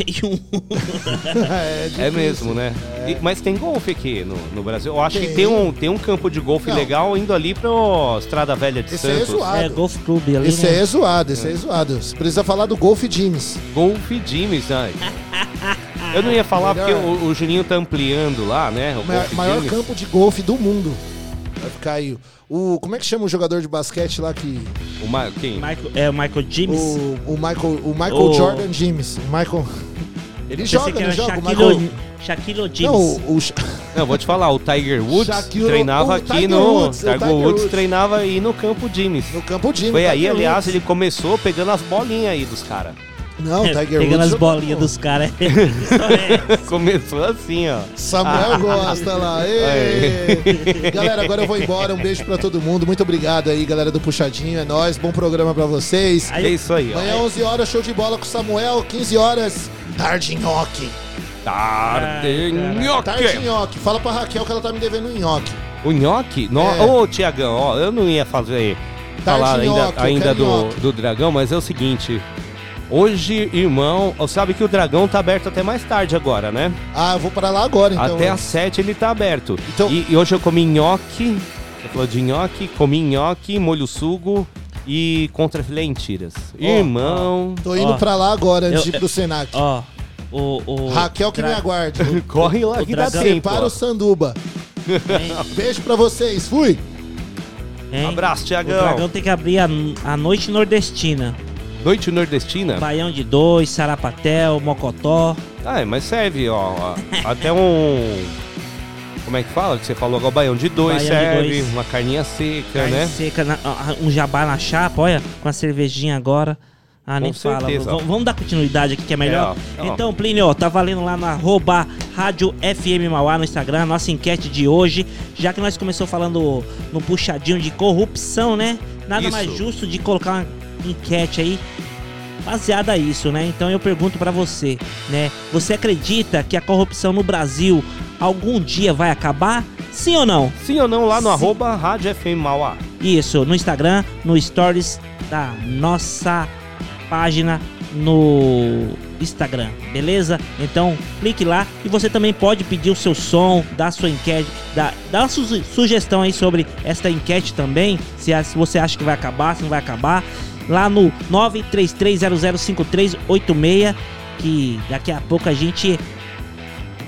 É, É mesmo, né? E- mas tem golfe aqui no, no Brasil. Eu acho que Tem. tem um, tem um campo de golfe Não. legal indo ali pro Estrada Velha de Esse é Santos. zoado. é, Golf Club ali, Esse né? é zoado, esse aí é zoado. Você precisa falar do Golf Gyms. Golfe Jimmy's, ai. Eu não ia falar Melhor. porque o, o Juninho tá ampliando lá, né? O O maior, campo de golfe do mundo. Vai ficar aí. O, como é que chama o jogador de basquete lá que. O Ma... Quem? Michael, é o Michael James. O, o Michael, o Michael O- Jordan. O Michael. Ele joga, era joga? O Shaquille Michael. O- Shaquille James. Não, o, o Não, vou te falar, o Tiger Woods Shaquille- treinava o aqui Tiger no. Woods, o Tiger Tiger Woods Woods. treinava aí no campo Jimmy's. no campo Gyms. Foi aí, aliás, Woods. ele começou pegando as bolinhas aí dos caras. Não, É, Tiger pegando Woods as jogou bolinhas dos caras. É. Começou assim, ó. Samuel gosta lá. Ê! Galera, agora eu vou embora. Um beijo pra todo mundo. Muito obrigado aí, galera do Puxadinho. É nóis. Bom programa pra vocês. Aí- É isso aí, ó. Amanhã, 11 horas, show de bola com o Samuel. 15 horas, tarde nhoque. Tarde Tarde nhoque. nhoque. Fala pra Raquel que ela tá me devendo um nhoque. O nhoque? É. Ô, Tiagão, ó, eu não ia fazer. Tarde falar ainda, nhoque, ainda quero do, nhoque. do dragão, mas é o seguinte. Hoje, irmão, sabe que o dragão tá aberto até mais tarde agora, né? Ah, eu vou para lá agora, então. Até às 7 ele tá aberto. Então- E, e hoje eu comi nhoque. Você falou de nhoque, comi nhoque, molho sugo e contra filé em tiras. Irmão, Tô indo Ó, pra lá agora, antes eu- de ir pro Senac. Ó, o, o Raquel que Dra- me aguarde. corre lá o que dá tempo. Separa ó. o Sanduba. Beijo pra vocês. Fui. hein? Abraço, O Tiagão. dragão tem que abrir a, a noite nordestina. Noite nordestina? Baião de dois, sarapatel, mocotó. Ah, é, mas serve, ó. Até um. Como é que fala? Que você falou agora, baião de dois Baião de serve, dois. uma carninha seca, Carne né? seca, na- um jabá na chapa, olha, com a cervejinha agora. Ah, nem Com fala. V- vamos dar continuidade aqui que é melhor. É, ó, ó. Então, Plínio, ó, tá valendo lá no arroba Rádio FM Mauá no Instagram, nossa enquete de hoje. Já que nós começamos falando no puxadinho de corrupção, né? Nada Isso. mais justo de colocar uma enquete aí baseada a isso, né? Então eu pergunto pra você, né? Você acredita que a corrupção no Brasil algum dia vai acabar? Sim ou não? Sim ou não, lá no Sim. arroba Rádio FM Mauá. Isso, no Instagram, no Stories da nossa página no Instagram, beleza? Então clique lá e você também pode pedir o seu som, dar sua enquete, dar, dar su- sugestão aí sobre esta enquete também, se você acha que vai acabar, se não vai acabar, lá no 933005386, que daqui a pouco a gente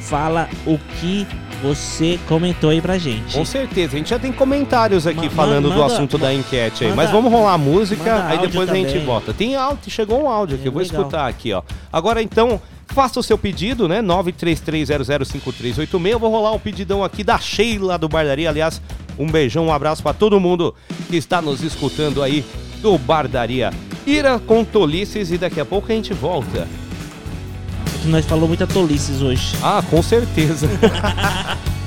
fala o que você comentou aí pra gente. Com certeza, a gente já tem comentários aqui Ma falando manda, do assunto da enquete aí, manda, mas vamos rolar a música, aí depois também. a gente volta. Tem áudio, chegou um áudio aqui, é, eu vou legal. escutar aqui, ó. Agora então, faça o seu pedido, né? 933005386. Eu vou rolar o um pedidão aqui da Sheila do Bardaria, aliás, um beijão, um abraço para todo mundo que está nos escutando aí do Bardaria. Ira com tolices e daqui a pouco a gente volta. É nós falou muita tolices hoje. Ah, com certeza.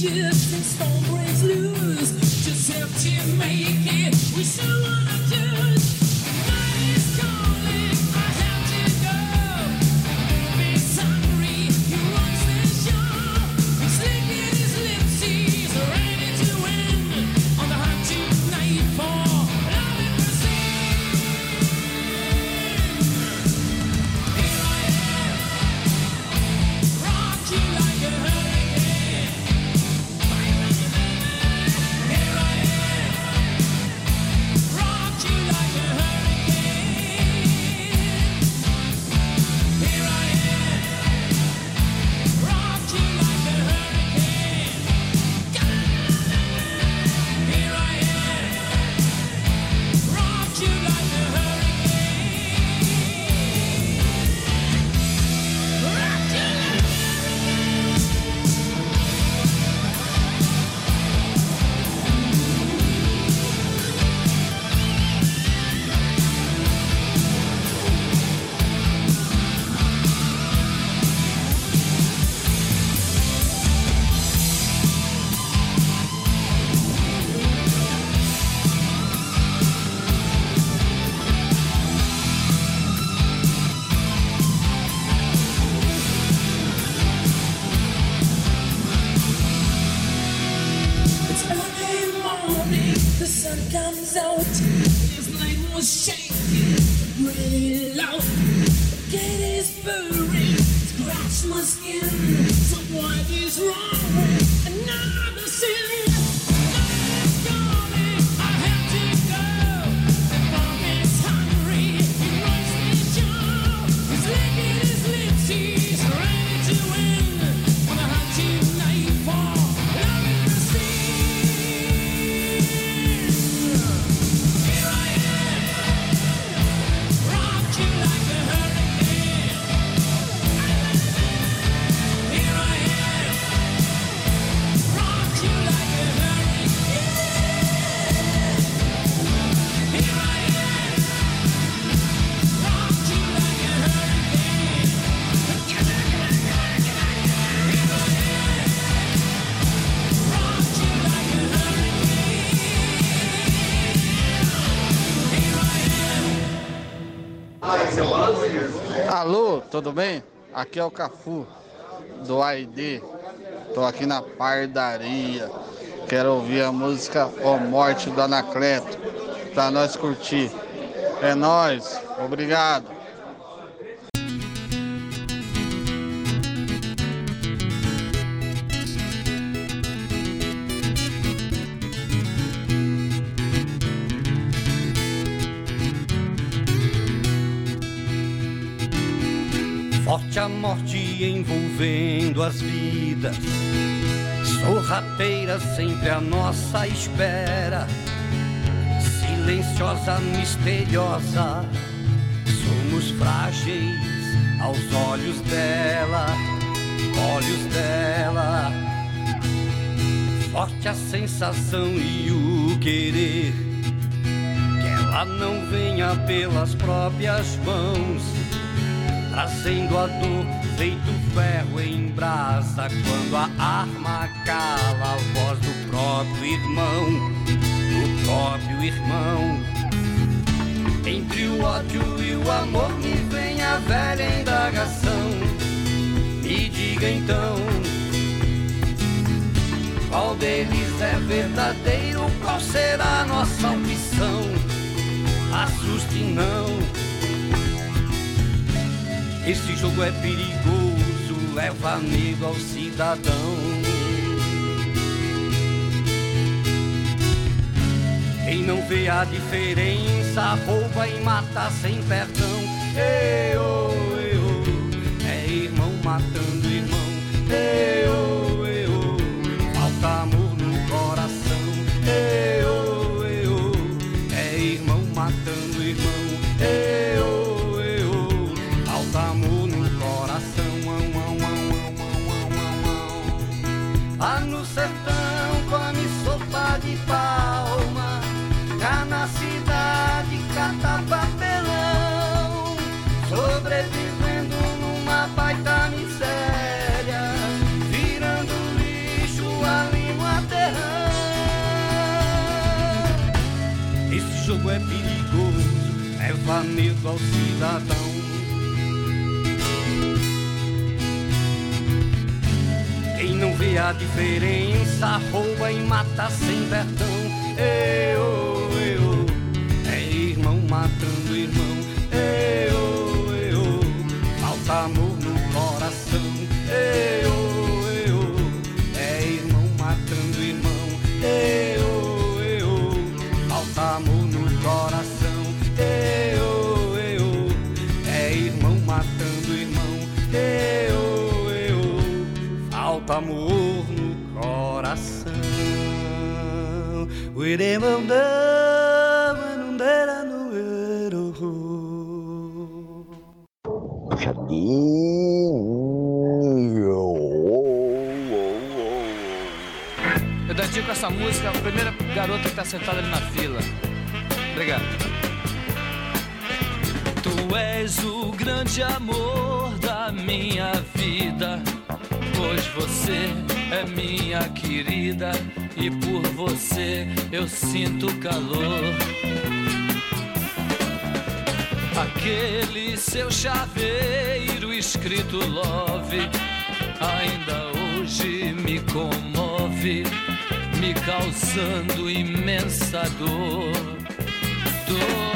Just this storm breaks loose. Just help you make it. We should. Tudo bem? Aqui é o Cafu do AID. Tô aqui na Pardaria. Quero ouvir a música O Morte do Anacleto pra nós curtir. É nós. Obrigado. Sorrateira sempre à nossa espera. Silenciosa, misteriosa. Somos frágeis aos olhos dela. Olhos dela. Forte a sensação e o querer. Que ela não venha pelas próprias mãos trazendo a dor feito ferro em brasa quando a arma cala a voz do próprio irmão, do próprio irmão. Entre o ódio e o amor me vem a velha indagação. Me diga então, qual deles é verdadeiro? Qual será a nossa opção? assuste não. Esse jogo é perigoso, leva medo ao cidadão. Quem não vê a diferença rouba e mata sem perdão. Eu, eu, é irmão matando irmão. Eu, ao cidadão. Quem não vê a diferença rouba e mata sem perdão. Eu, eu, é irmão matando irmão. Eu, eu, falta amor no coração. Eu, Eu dedico essa música à primeira garota que tá sentada ali na fila. Obrigado. Tu és o grande amor da minha vida. Pois você é minha querida e por você eu sinto calor. Aquele seu chaveiro escrito love ainda hoje me comove, me causando imensa dor. Dor.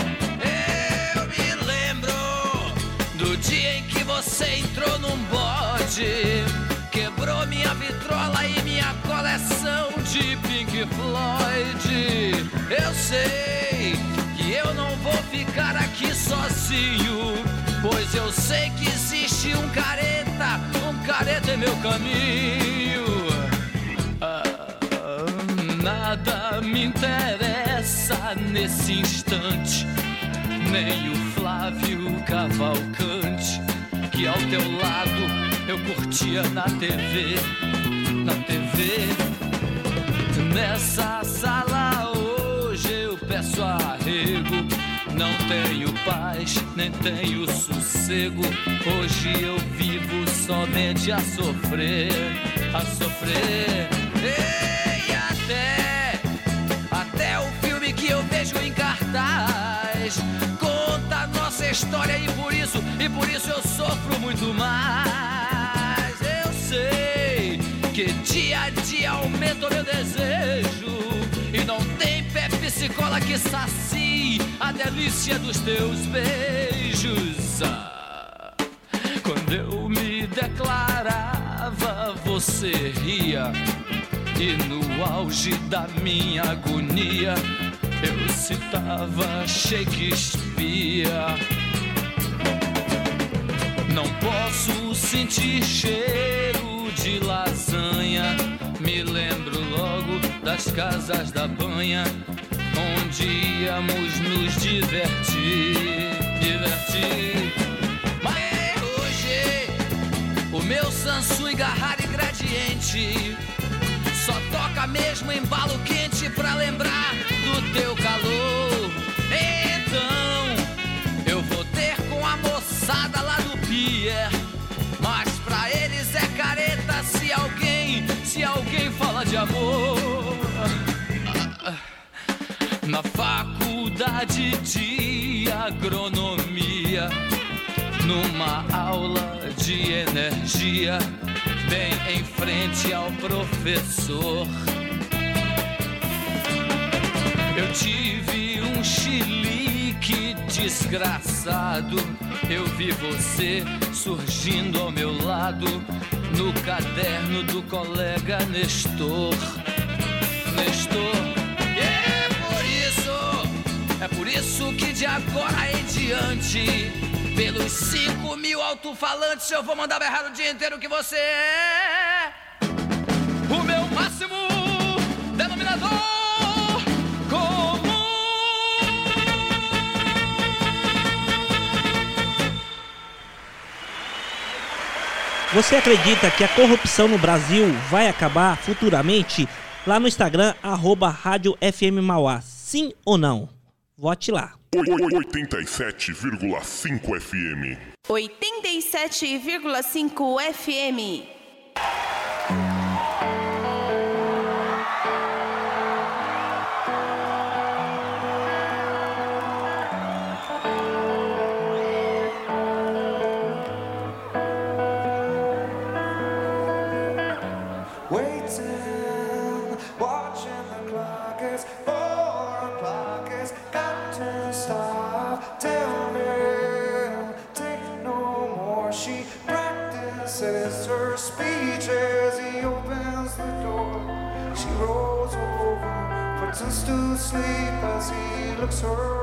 Eu me lembro do dia em que você entrou num bode, vitrola e minha coleção de Pink Floyd. Eu sei que eu não vou ficar aqui sozinho, pois eu sei que existe um careta, um careta em meu caminho. Ah, nada me interessa nesse instante, nem o Flávio Cavalcante, que ao teu lado eu curtia na TV, na TV. Nessa sala hoje eu peço arrego. Não tenho paz, nem tenho sossego. Hoje eu vivo somente a sofrer, a sofrer. E até, até o filme que eu vejo em cartaz conta a nossa história e por isso, e por isso eu sofro muito mais. Eu sei que dia a dia aumenta o meu desejo e não tem Pepsi Cola que sacie a delícia dos teus beijos. Ah, quando eu me declarava, você ria. E no auge da minha agonia, eu citava Shakespeare. Não posso sentir cheiro de lasanha. Me lembro logo das casas da banha, onde íamos nos divertir. Divertir. Mas hoje, o meu Samsung Garrari Gradiente só toca mesmo embalo quente pra lembrar do teu calor. Se alguém fala de amor. Na faculdade de agronomia, numa aula de energia, bem em frente ao professor. Eu tive um chilique desgraçado. Eu vi você surgindo ao meu lado no caderno do colega Nestor. Nestor, e é por isso, é por isso que de agora em diante, pelos 5 mil alto-falantes, eu vou mandar berrar o dia inteiro que você é o meu máximo Você acredita que a corrupção no Brasil vai acabar futuramente? Lá no Instagram, arroba Rádio FM Mauá. Sim ou não? Vote lá. 87,5 FM. 87,5 FM. Her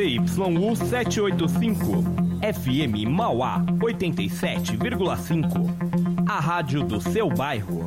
ZYU 785, FM Mauá 87,5. A rádio do seu bairro.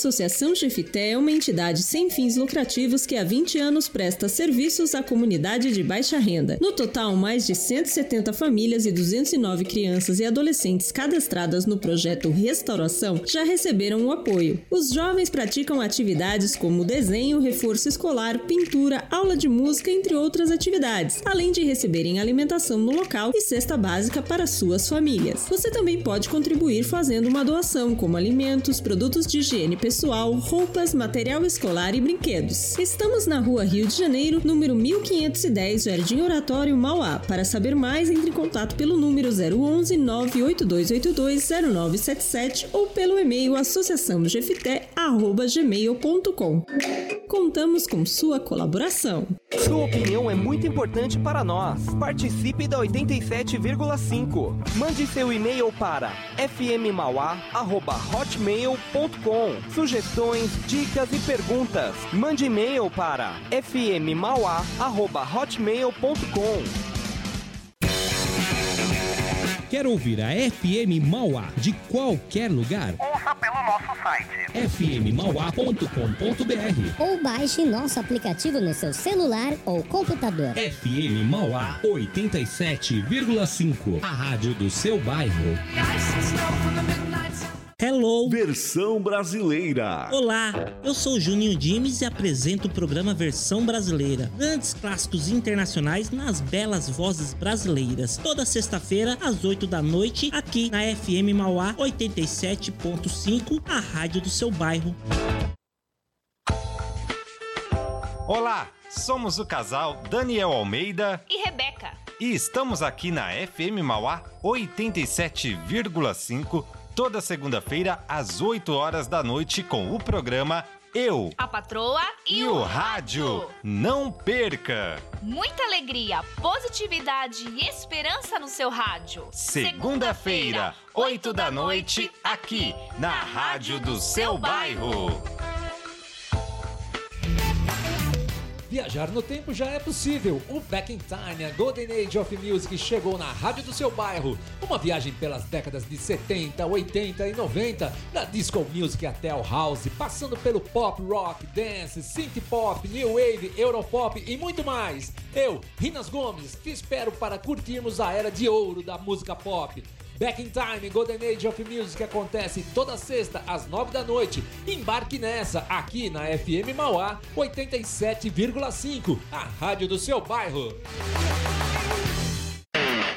Associação Jefité é uma entidade sem fins lucrativos que há 20 anos presta serviços à comunidade de baixa renda. No total, mais de 170 famílias e 209 crianças e adolescentes cadastradas no projeto Restauração já receberam o apoio. Os jovens praticam atividades como desenho, reforço escolar, pintura, aula de música, entre outras atividades, além de receberem alimentação no local e cesta básica para suas famílias. Você também pode contribuir fazendo uma doação, como alimentos, produtos de higiene pessoal, roupas, material escolar e brinquedos. Estamos na rua Rio de Janeiro, número 1510, Jardim Oratório, Mauá. Para saber mais, entre em contato pelo número 011 98282 0977 ou pelo e-mail associaçãogefité@gmail.com. Contamos com sua colaboração. Sua opinião é muito importante para nós. Participe da 87,5. Mande seu e-mail para fmmauá@hotmail.com. Sugestões, dicas e perguntas. Mande e-mail para fmmauá@hotmail.com. Quer ouvir a FM Mauá de qualquer lugar? Ouça pelo nosso site fmmauá.com.br Ou baixe nosso aplicativo no seu celular ou computador. FM Mauá 87,5. A rádio do seu bairro. Hello! Versão brasileira. Olá, eu sou Juninho Dimes e apresento o programa Versão Brasileira. Grandes clássicos internacionais nas belas vozes brasileiras. Toda sexta-feira, às 8 da noite, aqui na FM Mauá 87.5, a rádio do seu bairro. Olá, somos o casal Daniel Almeida E Rebeca. e estamos aqui na FM Mauá 87,5 toda segunda-feira às 8 horas da noite com o programa Eu A patroa e, e o rádio. Não perca! Muita alegria, positividade e esperança no seu rádio. Segunda-feira, 8 da noite, aqui na Rádio do seu bairro. Viajar no tempo já é possível. O Back in Time, a Golden Age of Music, chegou na rádio do seu bairro. Uma viagem pelas décadas de 70, 80 e 90, da disco music até ao house, passando pelo pop, rock, dance, synth pop, new wave, europop e muito mais. Eu, Rinas Gomes, te espero para curtirmos a era de ouro da música pop. Back in Time, Golden Age of Music acontece toda sexta às 9 da noite. Embarque nessa, aqui na FM Mauá 87,5, a rádio do seu bairro.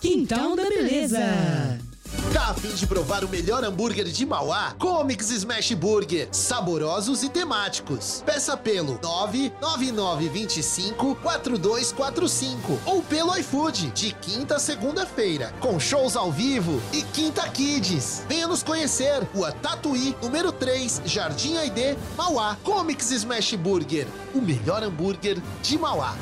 Quintal da Beleza. Tá a fim de provar o melhor hambúrguer de Mauá? Comics Smash Burger, saborosos e temáticos. Peça pelo 999254245 ou pelo iFood, de quinta a segunda-feira, com shows ao vivo e Quinta Kids. Venha nos conhecer, Rua Tatuí, número 3, Jardim Aidê, Mauá. Comics Smash Burger, o melhor hambúrguer de Mauá.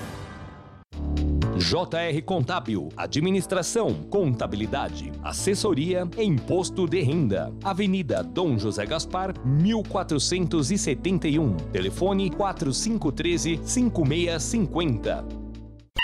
JR Contábil, Administração, Contabilidade, Assessoria e Imposto de Renda. Avenida Dom José Gaspar, 1471. Telefone 4513 5650.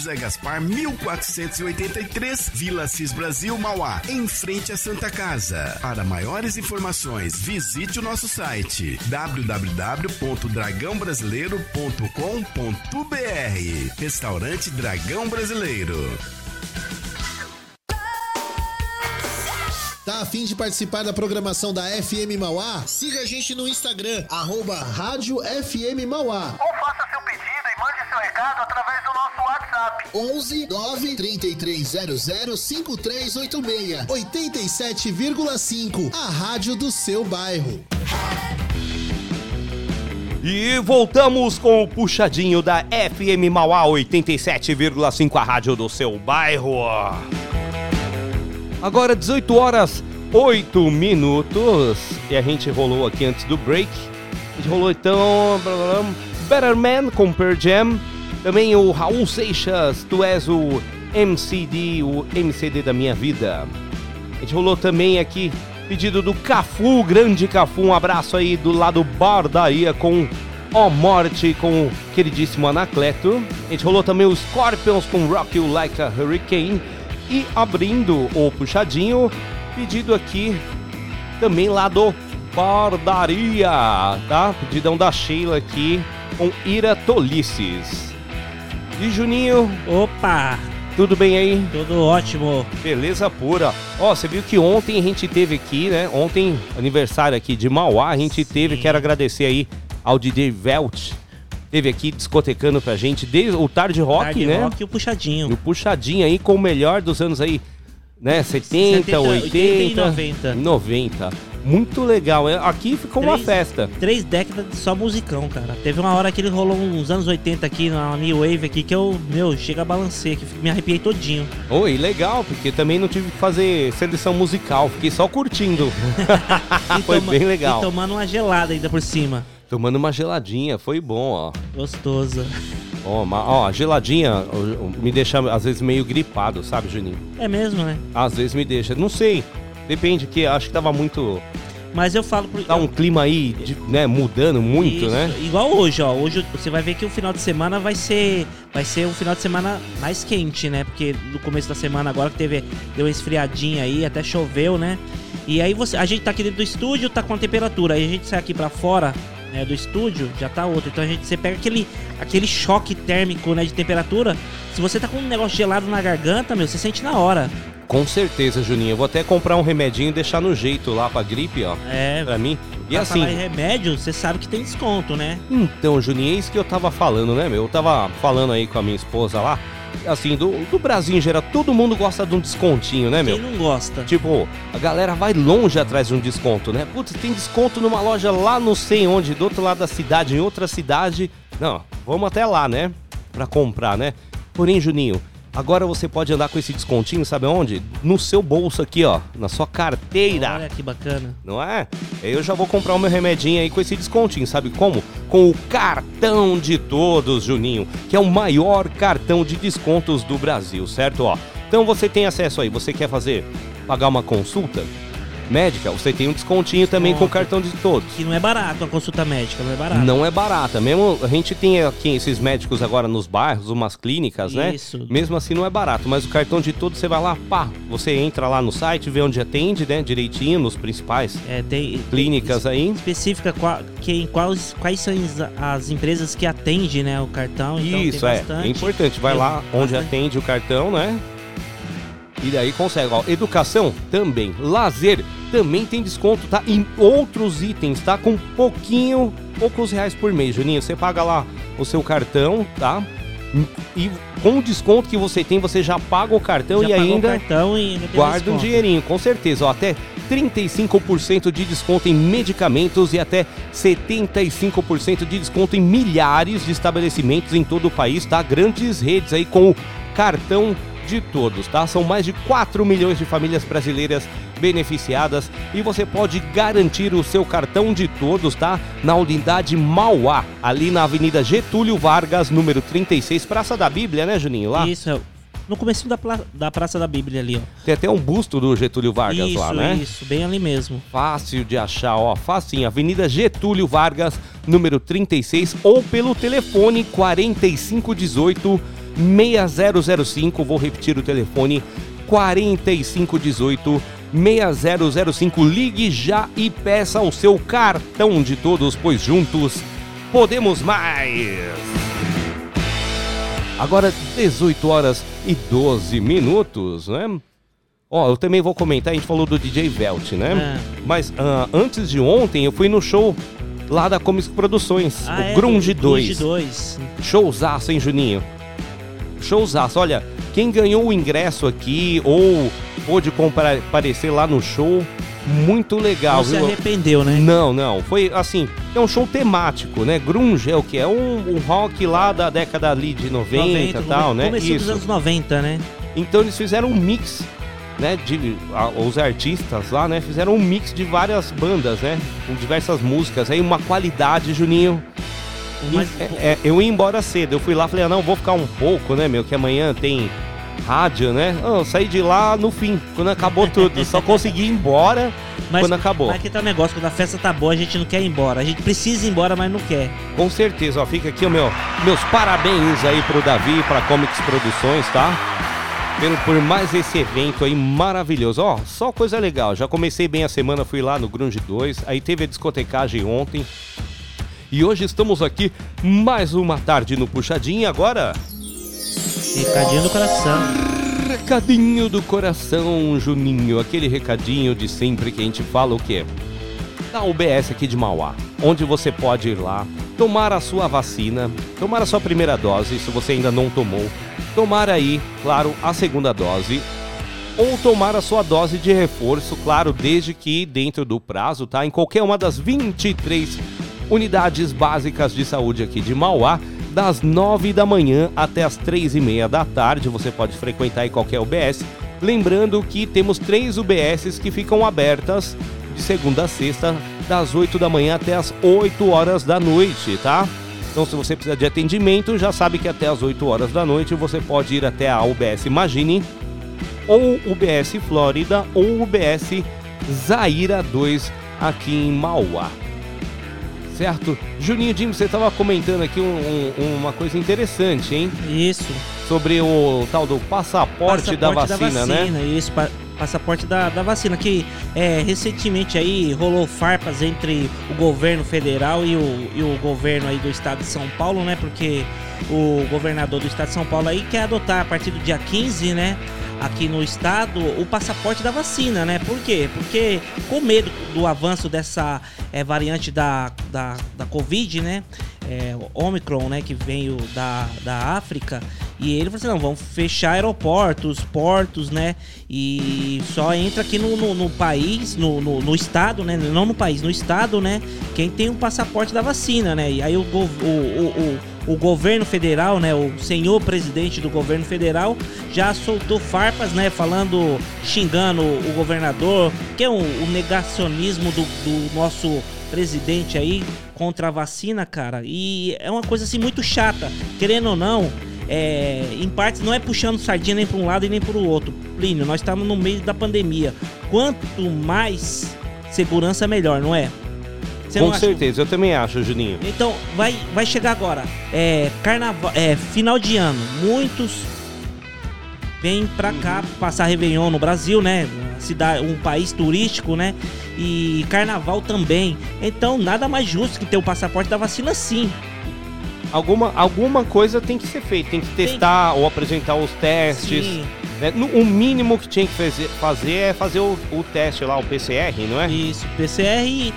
José Gaspar, 1483, Vila Cis Brasil, Mauá, em frente à Santa Casa. Para maiores informações, visite o nosso site www.dragãobrasileiro.com.br. Restaurante Dragão Brasileiro. Tá afim de participar da programação da FM Mauá? Siga a gente no Instagram, arroba Rádio FM Mauá. Ou faça seu pedido e mande seu recado através WhatsApp. 11 9 3300 5386 87,5. A rádio do seu bairro. E voltamos com o puxadinho da FM Mauá 87,5, a rádio do seu bairro. Agora 18 horas 8 minutos. E a gente rolou aqui antes do break. A gente rolou então Better Man com Pearl Jam. Também o Raul Seixas, tu és o MCD, o MCD da minha vida. A gente rolou também aqui pedido do Cafu, grande Cafu, um abraço aí do lado Bardaia com Ó Morte com o queridíssimo Anacleto. A gente rolou também os Scorpions com Rock You Like a Hurricane. E abrindo o puxadinho, pedido aqui também lá do Bardaria, tá? Pedidão da Sheila aqui com Ira Tolices. E Juninho? Opa! Tudo bem aí? Tudo ótimo. Beleza pura. Ó, você viu que ontem a gente teve aqui, né? Ontem, aniversário aqui de Mauá, a gente teve, quero agradecer aí ao DJ Velt. Teve aqui discotecando pra gente desde o Tarde Rock, Tarde né? Rock e o Puxadinho. O Puxadinho aí com o melhor dos anos aí, né? 70, 70, 80, 80 e 90. 90. Muito legal. Aqui ficou uma Três- festa. Três décadas de só musicão, cara. Teve uma hora que ele rolou uns anos 80 aqui, na New Wave aqui, que eu, meu, chega a balancear, que me arrepiei todinho. Oi, legal, porque também não tive que fazer seleção musical, fiquei só curtindo. Foi bem legal. E tomando uma gelada ainda por cima. Tomando uma geladinha, foi bom, ó. Gostosa. Ó, ó, a geladinha me deixa às vezes meio gripado, sabe, Juninho? É mesmo, né? Às vezes me deixa. Não sei. Depende, que acho que tava muito. Mas eu falo pro. Tá um clima aí, de- né, mudando muito, Isso, né? Igual hoje, ó. Hoje você vai ver que o final de semana vai ser. Vai ser um final de semana mais quente, né? Porque no começo da semana agora que teve. Deu uma esfriadinha aí, até choveu, né? E aí você. A gente tá aqui dentro do estúdio, tá com a temperatura. Aí a gente sai aqui pra fora. Né, do estúdio já tá outro. Então a gente você pega aquele, aquele choque térmico né, de temperatura. Se você tá com um negócio gelado na garganta, meu, você sente na hora. Com certeza, Juninho. Eu vou até comprar um remedinho e deixar no jeito lá pra gripe, ó. É. Pra mim. E pra assim. falar em remédio, você sabe que tem desconto, né? Então, Juninho, é isso que eu tava falando, né, meu? Eu tava falando aí com a minha esposa lá. Assim, do, do Brasil em geral, todo mundo gosta de um descontinho, né, meu? Quem não gosta? Tipo, a galera vai longe atrás de um desconto, né? Putz, tem desconto numa loja lá não sei onde, do outro lado da cidade, em outra cidade. Não, vamos até lá, né? Pra comprar, né? Porém, Juninho, agora você pode andar com esse descontinho, sabe onde? No seu bolso aqui, ó. Na sua carteira. Olha que bacana. Não é? Eu já vou comprar o meu remedinho aí com esse descontinho, sabe como? Com o cartão de todos, Juninho, que é o maior cartão de descontos do Brasil, certo? Ó, então você tem acesso aí, você quer fazer, pagar uma consulta médica, você tem um descontinho também com o cartão de todos. Que não é barato a consulta médica, não é barato. Não é barata, mesmo a gente tem aqui esses médicos agora nos bairros, umas clínicas, né? Isso. Mesmo assim não é barato, mas o cartão de todos você vai lá, pá, você entra lá no site, vê onde atende, né, direitinho nos principais É, tem clínicas aí. específica qua- que, quais, quais são as, as empresas que atendem né, o cartão. Então Isso, tem é. É importante. Vai Tem lá onde bastante. atende o cartão, né? E daí consegue. Ó, educação também. Lazer também tem desconto, tá? Em outros itens, tá? Com pouquinho, poucos reais por mês, Juninho. Você paga lá o seu cartão, tá? E com o desconto que você tem, você já paga o cartão Já e ainda cartão e ainda guarda um desconto. dinheirinho, com certeza. Ó, até 35% de desconto em medicamentos e até 75% de desconto em milhares de estabelecimentos em todo o país, tá? Grandes redes aí com o cartão de todos, tá? São mais de 4 milhões de famílias brasileiras beneficiadas e você pode garantir o seu cartão de todos, tá? Na unidade Mauá, ali na Avenida Getúlio Vargas, número 36, Praça da Bíblia, né, Juninho? Lá? Isso, é no começo da, da Praça da Bíblia ali, ó. Tem até um busto do Getúlio Vargas isso, lá, né? isso, bem ali mesmo. Fácil de achar, ó, facinho. Avenida Getúlio Vargas, número 36, ou pelo telefone 4518 6005. Vou repetir o telefone 4518 6005. Ligue já e peça o seu cartão de todos, pois juntos podemos mais. Agora 18 horas e 12 minutos, né? Ó, eu também vou comentar, a gente falou do DJ Velt, né? É. Mas ah, antes de ontem eu fui no show lá da Comics Produções, Ah, o é, Grunge do 2. Grunge 2. Showzaço, hein, Juninho? Showzaço. Olha, quem ganhou o ingresso aqui ou pôde comparecer lá no show, muito legal, Não se viu? arrependeu, né? Não, não. Foi assim, é um show temático, né? Grunge é o que? É um, um rock lá da década ali de 90 e tal, né? Começo dos anos 90, né? Então eles fizeram um mix, né? De, a- os artistas lá, né? Fizeram um mix de várias bandas, né? Com diversas músicas. Aí uma qualidade, Juninho. Mas- É, é, eu ia embora cedo. Eu fui lá falei, ah, não, vou ficar um pouco, né, meu? Que amanhã tem rádio, né? Ah, eu saí de lá no fim, quando acabou tudo. Só consegui ir embora quando acabou. Mas que tá o negócio, quando a festa tá boa, a gente não quer ir embora. A gente precisa ir embora, mas não quer. Com certeza, ó, fica aqui o meu, meus parabéns aí pro Davi, pra Comics Produções, tá? Pelo, por mais esse evento aí maravilhoso. Ó, só coisa legal. Já comecei bem a semana, fui lá no Grunge 2, aí teve a discotecagem ontem. E hoje estamos aqui mais uma tarde no Puxadinho. E agora, Recadinho do coração. recadinho do coração, Juninho. Aquele recadinho de sempre que a gente fala o quê? Da UBS aqui de Mauá, onde você pode ir lá, tomar a sua vacina, tomar a sua primeira dose, se você ainda não tomou, tomar aí, claro, a segunda dose, ou tomar a sua dose de reforço, claro, desde que dentro do prazo, tá? Em qualquer uma das 23 unidades básicas de saúde aqui de Mauá, das 9 da manhã até as 3 e meia da tarde. Você pode frequentar aí qualquer UBS. Lembrando que temos três UBSs que ficam abertas de segunda a sexta, das 8 da manhã até as 8 horas da noite, tá? Então, se você precisa de atendimento, já sabe que até as 8 horas da noite você pode ir até a UBS Imagine, ou UBS Flórida, ou UBS Zaira 2 aqui em Mauá. Certo? Juninho Jim, você estava comentando aqui um- um- uma coisa interessante, hein? Isso. Sobre o tal do passaporte, da, vacina, né? Isso, pa- passaporte da, da vacina, que é, recentemente aí rolou farpas entre o governo federal e o, e o governo aí do estado de São Paulo, né? Porque o governador do estado de São Paulo aí quer adotar a partir do dia 15, né? Aqui no estado, o passaporte da vacina, né? Por quê? Porque com medo do avanço dessa é, variante da, da, da Covid, né? É, Omicron, né? Que veio da, da África. E ele falou assim: não, vamos fechar aeroportos, portos, né? E só entra aqui no, no, no país, no, no, no estado, né? Não no país, no estado, né? Quem tem um passaporte da vacina, né? E aí o, o, o, o, o governo federal, né? O senhor presidente do governo federal já soltou farpas, né? Falando, xingando o governador, que é o, o negacionismo do, do nosso presidente aí contra a vacina, cara. E é uma coisa assim muito chata, querendo ou não. É, em partes não é puxando sardinha nem para um lado e nem para o outro. Plínio, nós estamos no meio da pandemia. Quanto mais segurança, melhor, não é? Você Com não acha? certeza, eu também acho, Juninho. Então, vai, vai chegar agora. É, carnaval, é, final de ano. Muitos vêm pra cá passar Réveillon no Brasil, né? Cidade, um país turístico, né? E carnaval também. Então, nada mais justo que ter o passaporte da vacina sim. Alguma, alguma coisa tem que ser feita, tem que testar ou apresentar os testes. Sim. né? O mínimo que tinha que fazer, fazer é fazer o, o teste lá, o PCR, não é? Isso, PCR e.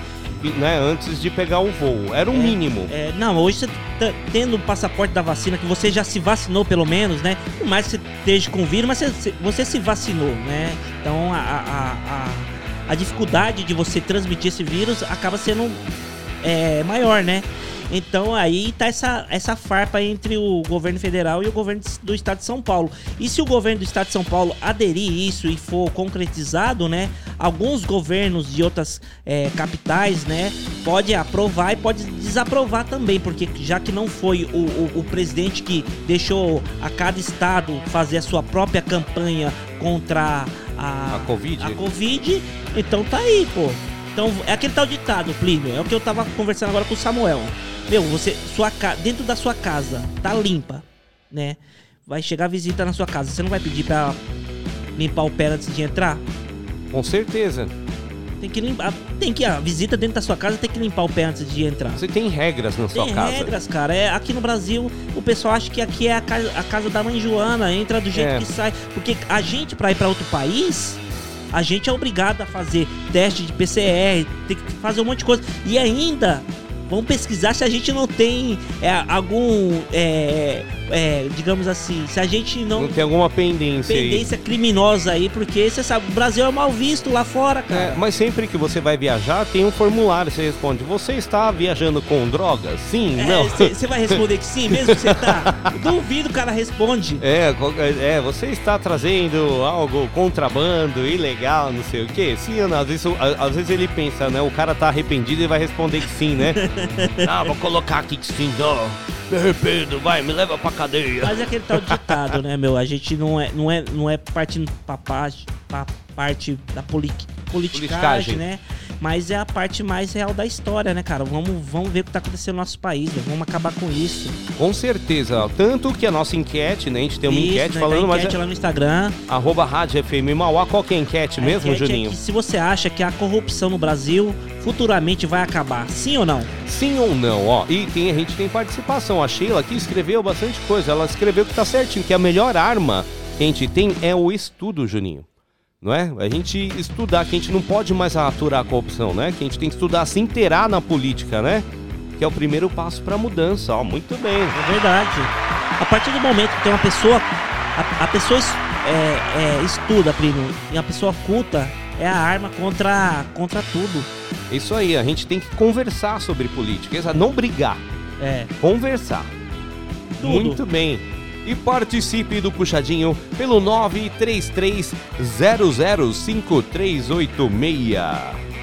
Né, antes de pegar o voo. Era o mínimo. É, não, hoje você tá tendo o passaporte da vacina, que você já se vacinou pelo menos, né? Por mais que você esteja com vírus, mas você, você se vacinou, né? Então a, a, a, a dificuldade de você transmitir esse vírus acaba sendo é, maior, né? Então aí tá essa, essa farpa entre o governo federal e o governo do estado de São Paulo. E se o governo do estado de São Paulo aderir isso e for concretizado, né? Alguns governos de outras é, capitais, né? Pode aprovar e pode desaprovar também, porque já que não foi o, o, o presidente que deixou a cada estado fazer a sua própria campanha contra a, A Covid? a Covid, então tá aí, pô. Então é aquele tal ditado, Plínio. É o que eu tava conversando agora com o Samuel. Meu, você, sua dentro da sua casa tá limpa, né? Vai chegar visita na sua casa. Você não vai pedir pra limpar o pé antes de entrar? Com certeza. Tem que limpar. Tem que. A visita dentro da sua casa tem que limpar o pé antes de entrar. Você tem regras na sua Tem casa. regras, cara. É, aqui no Brasil, o pessoal acha que aqui é a casa, a casa da mãe Joana, entra do jeito É. que sai. Porque a gente, pra ir pra outro país, a gente é obrigado a fazer teste de PCR, tem que fazer um monte de coisa. E ainda, vamos pesquisar se a gente não tem é, algum. é, é, digamos assim, se a gente não. Não tem alguma pendência aí. Pendência criminosa aí, porque você sabe, o Brasil é mal visto lá fora, cara. É, mas sempre que você vai viajar, tem um formulário. Você responde: Você está viajando com drogas? Sim, não. Você vai responder que sim, mesmo que você tá? Duvido o cara responde. É, qual- é, você está trazendo algo contrabando, ilegal, não sei o quê? Sim ou não? Às vezes, às vezes ele pensa, né? O cara tá arrependido e vai responder que sim, né? ah, vou colocar aqui que sim, não. Me arrependo, vai, me leva pra cadeia. Mas é aquele tal ditado, né, meu? A gente não é, não é, não é partindo pra, parte- pra parte da poli politicagem, Politicagem. né? Mas é a parte mais real da história, né, cara? Vamos, vamos ver o que tá acontecendo no nosso país, velho. vamos acabar com isso. Com certeza. Tanto que a nossa enquete, né? A gente tem uma Isso, enquete né, falando, tem mas. enquete lá no Instagram. Arroba Rádio FM Mauá. Qual que é a enquete mesmo, A enquete é Juninho? que se você acha que a corrupção no Brasil futuramente vai acabar, sim ou não? Sim ou não, ó. E tem, a gente tem participação. A Sheila aqui escreveu bastante coisa. Ela escreveu que tá certinho, que a melhor arma que a gente tem é o estudo, Juninho. Não é? A gente estudar, que a gente não pode mais aturar a corrupção, né? Que a gente tem que estudar, se inteirar na política, né? Que é o primeiro passo pra mudança, ó. Muito bem. É verdade. A partir do momento que tem uma pessoa. A, a pessoa es- é, é, estuda, primo, e a pessoa culta é a arma contra, contra tudo. Isso aí, a gente tem que conversar sobre política, não brigar. É. Conversar. Tudo. Muito bem. E participe do puxadinho pelo 933 005386.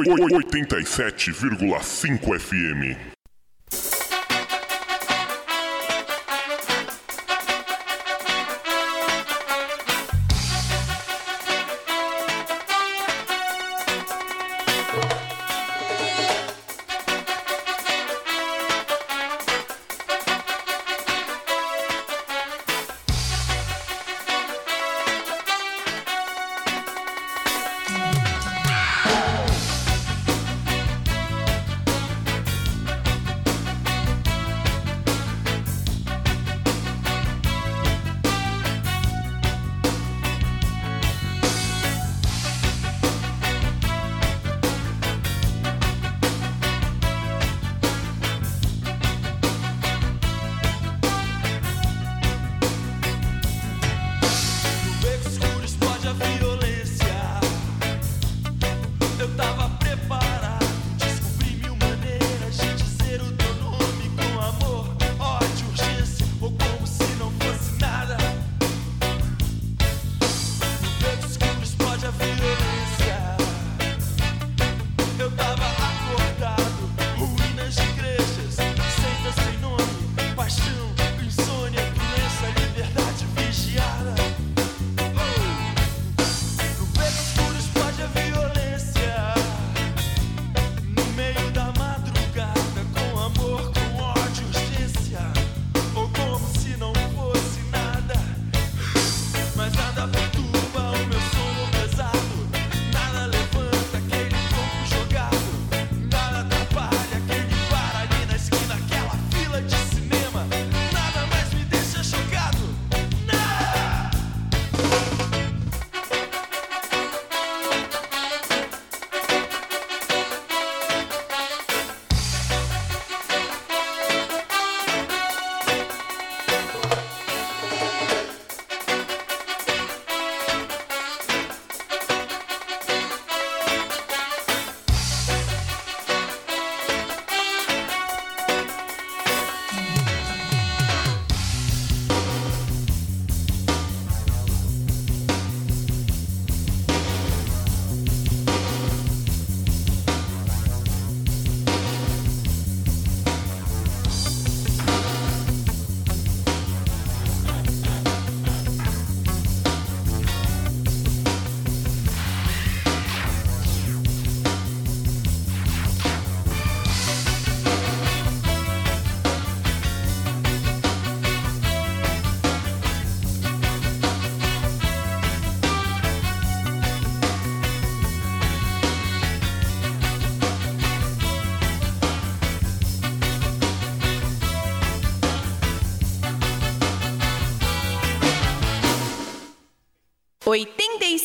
87,5 FM.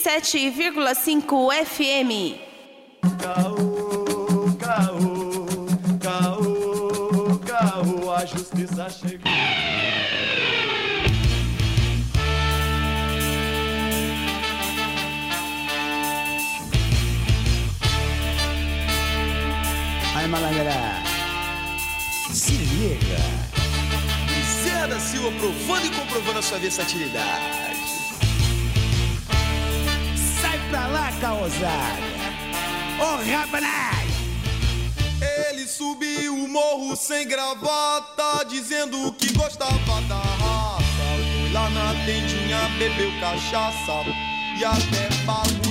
107,5 FM. Caô, caô, caô, caô, a justiça chegou. Aí, malandra, se liga. Zé da Silva provando e comprovando a sua versatilidade. Dentinha bebeu cachaça e até falou.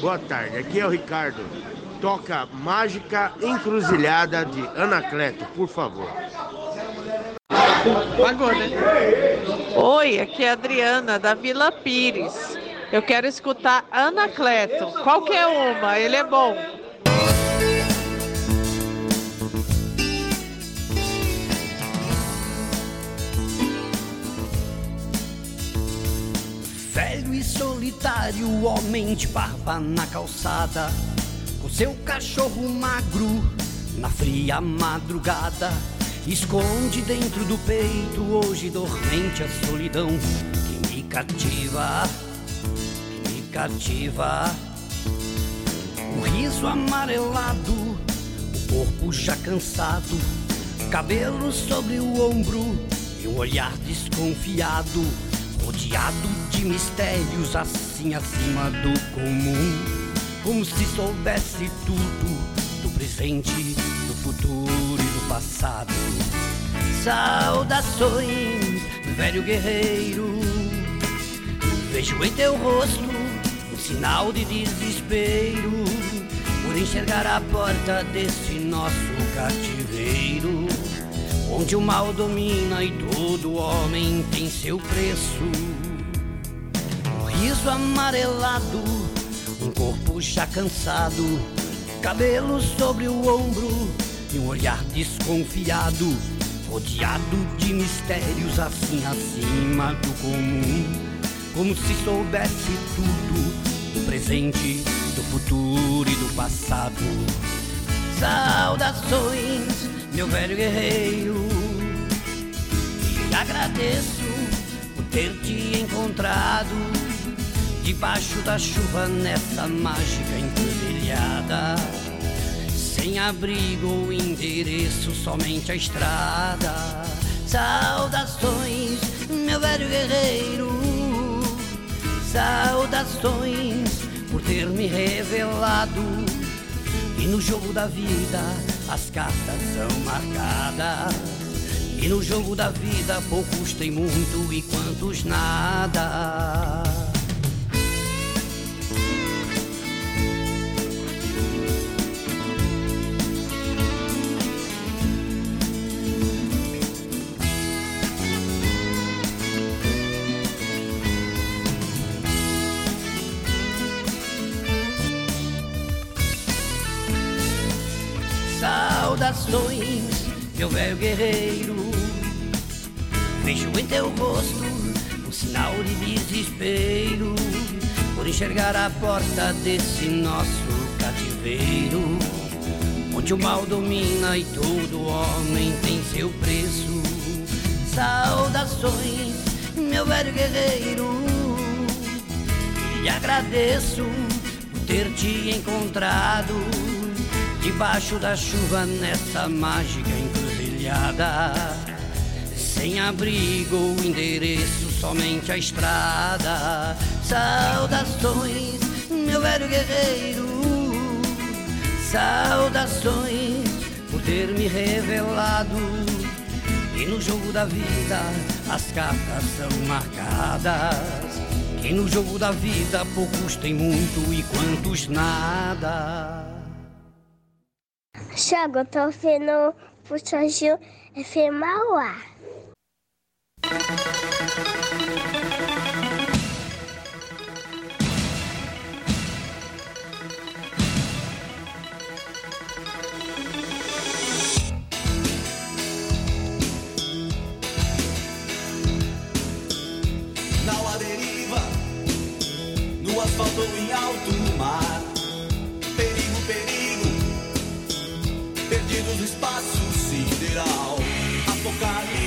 Boa tarde. Aqui é o Ricardo. Toca Mágica Encruzilhada de Anacleto, por favor. Pagou, né? Oi, aqui é a Adriana, da Vila Pires. Eu quero escutar Anacleto. Qualquer uma, ele é bom. Solitário, homem de barba na calçada, com seu cachorro magro na fria madrugada, esconde dentro do peito hoje dormente a solidão que me cativa, que me cativa. O riso amarelado, o corpo já cansado, cabelo sobre o ombro e um olhar desconfiado rodeado de mistérios assim acima do comum, como se soubesse tudo do presente, do futuro e do passado. Saudações, velho guerreiro. Vejo em teu rosto um sinal de desespero por enxergar a porta desse nosso cativeiro onde o mal domina e todo homem tem seu preço. Um riso amarelado, um corpo já cansado, cabelo sobre o ombro e um olhar desconfiado, rodeado de mistérios assim acima do comum, como se soubesse tudo do presente, do futuro e do passado. Saudações, meu velho guerreiro. E agradeço por ter te encontrado debaixo da chuva nessa mágica encruzilhada. Sem abrigo ou endereço, somente a estrada. Saudações, meu velho guerreiro. Saudações por ter me revelado E no jogo da vida as cartas são marcadas. E no jogo da vida poucos têm muito e quantos nada. Saudações, meu velho guerreiro. Vejo em teu rosto um sinal de desespero por enxergar a porta desse nosso cativeiro, onde o mal domina e todo homem tem seu preço. Saudações, meu velho guerreiro. E agradeço por ter te encontrado debaixo da chuva nessa mágica encruzilhada. Sem abrigo ou endereço, somente a estrada. Saudações, meu velho guerreiro. Saudações por ter me revelado. E no jogo da vida as cartas são marcadas. Que no jogo da vida poucos têm muito e quantos nada. Thiago, eu tô ouvindo Puxadinho FM Mauá. Nau à deriva, no asfalto em alto espaço sideral. Apocalipse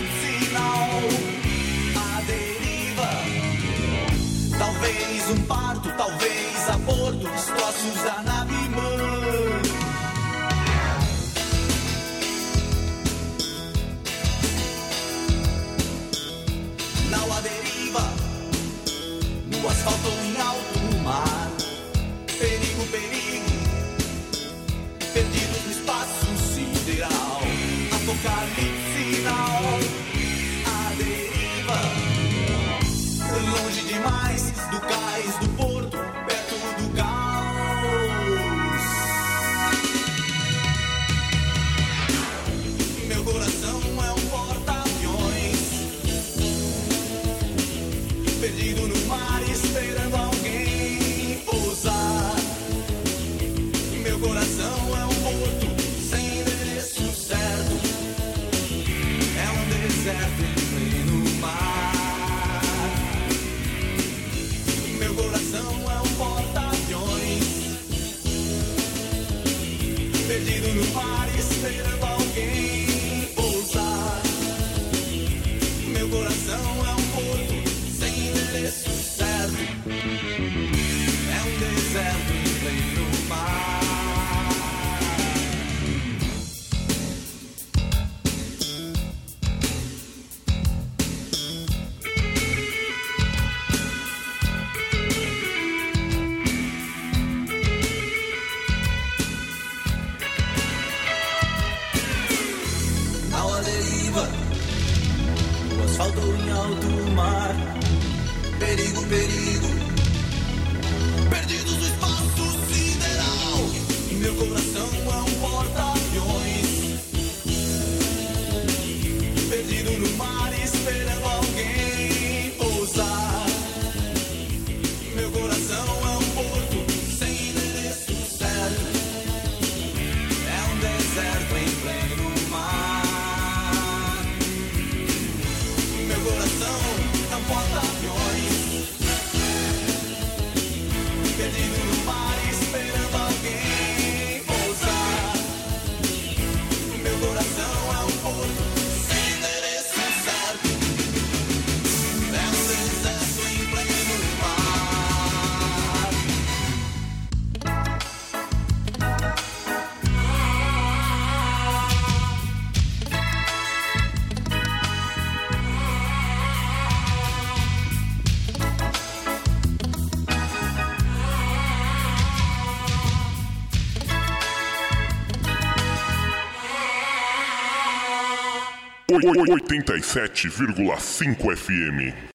87,5 FM.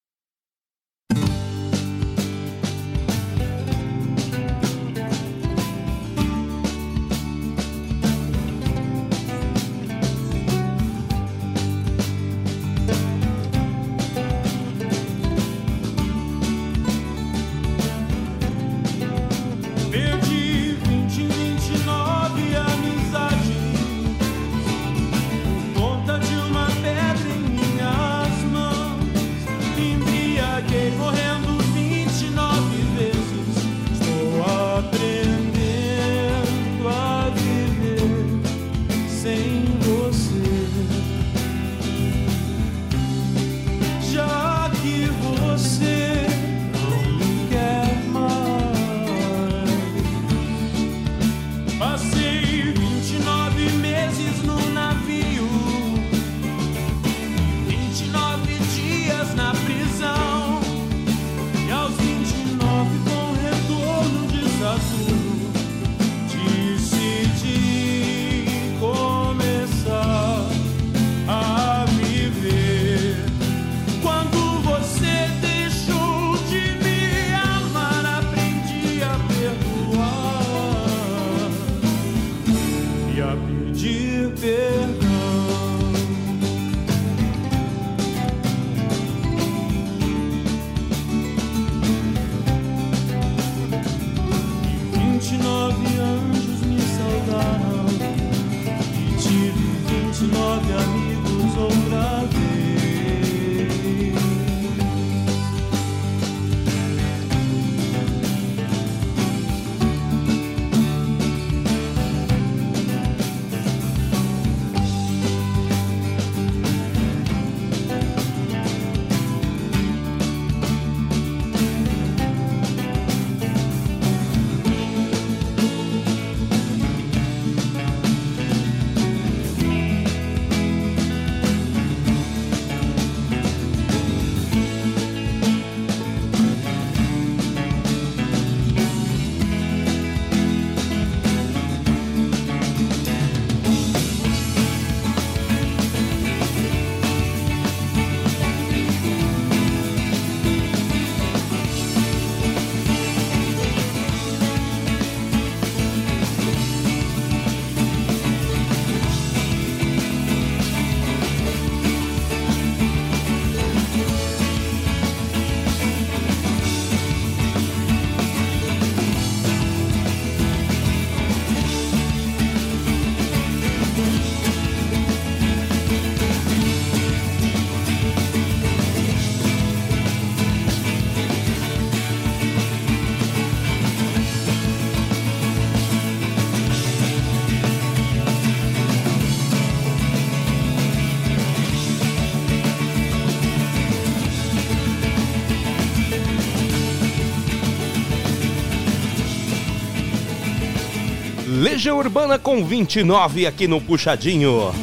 Legião Urbana com 29 aqui no Puxadinho.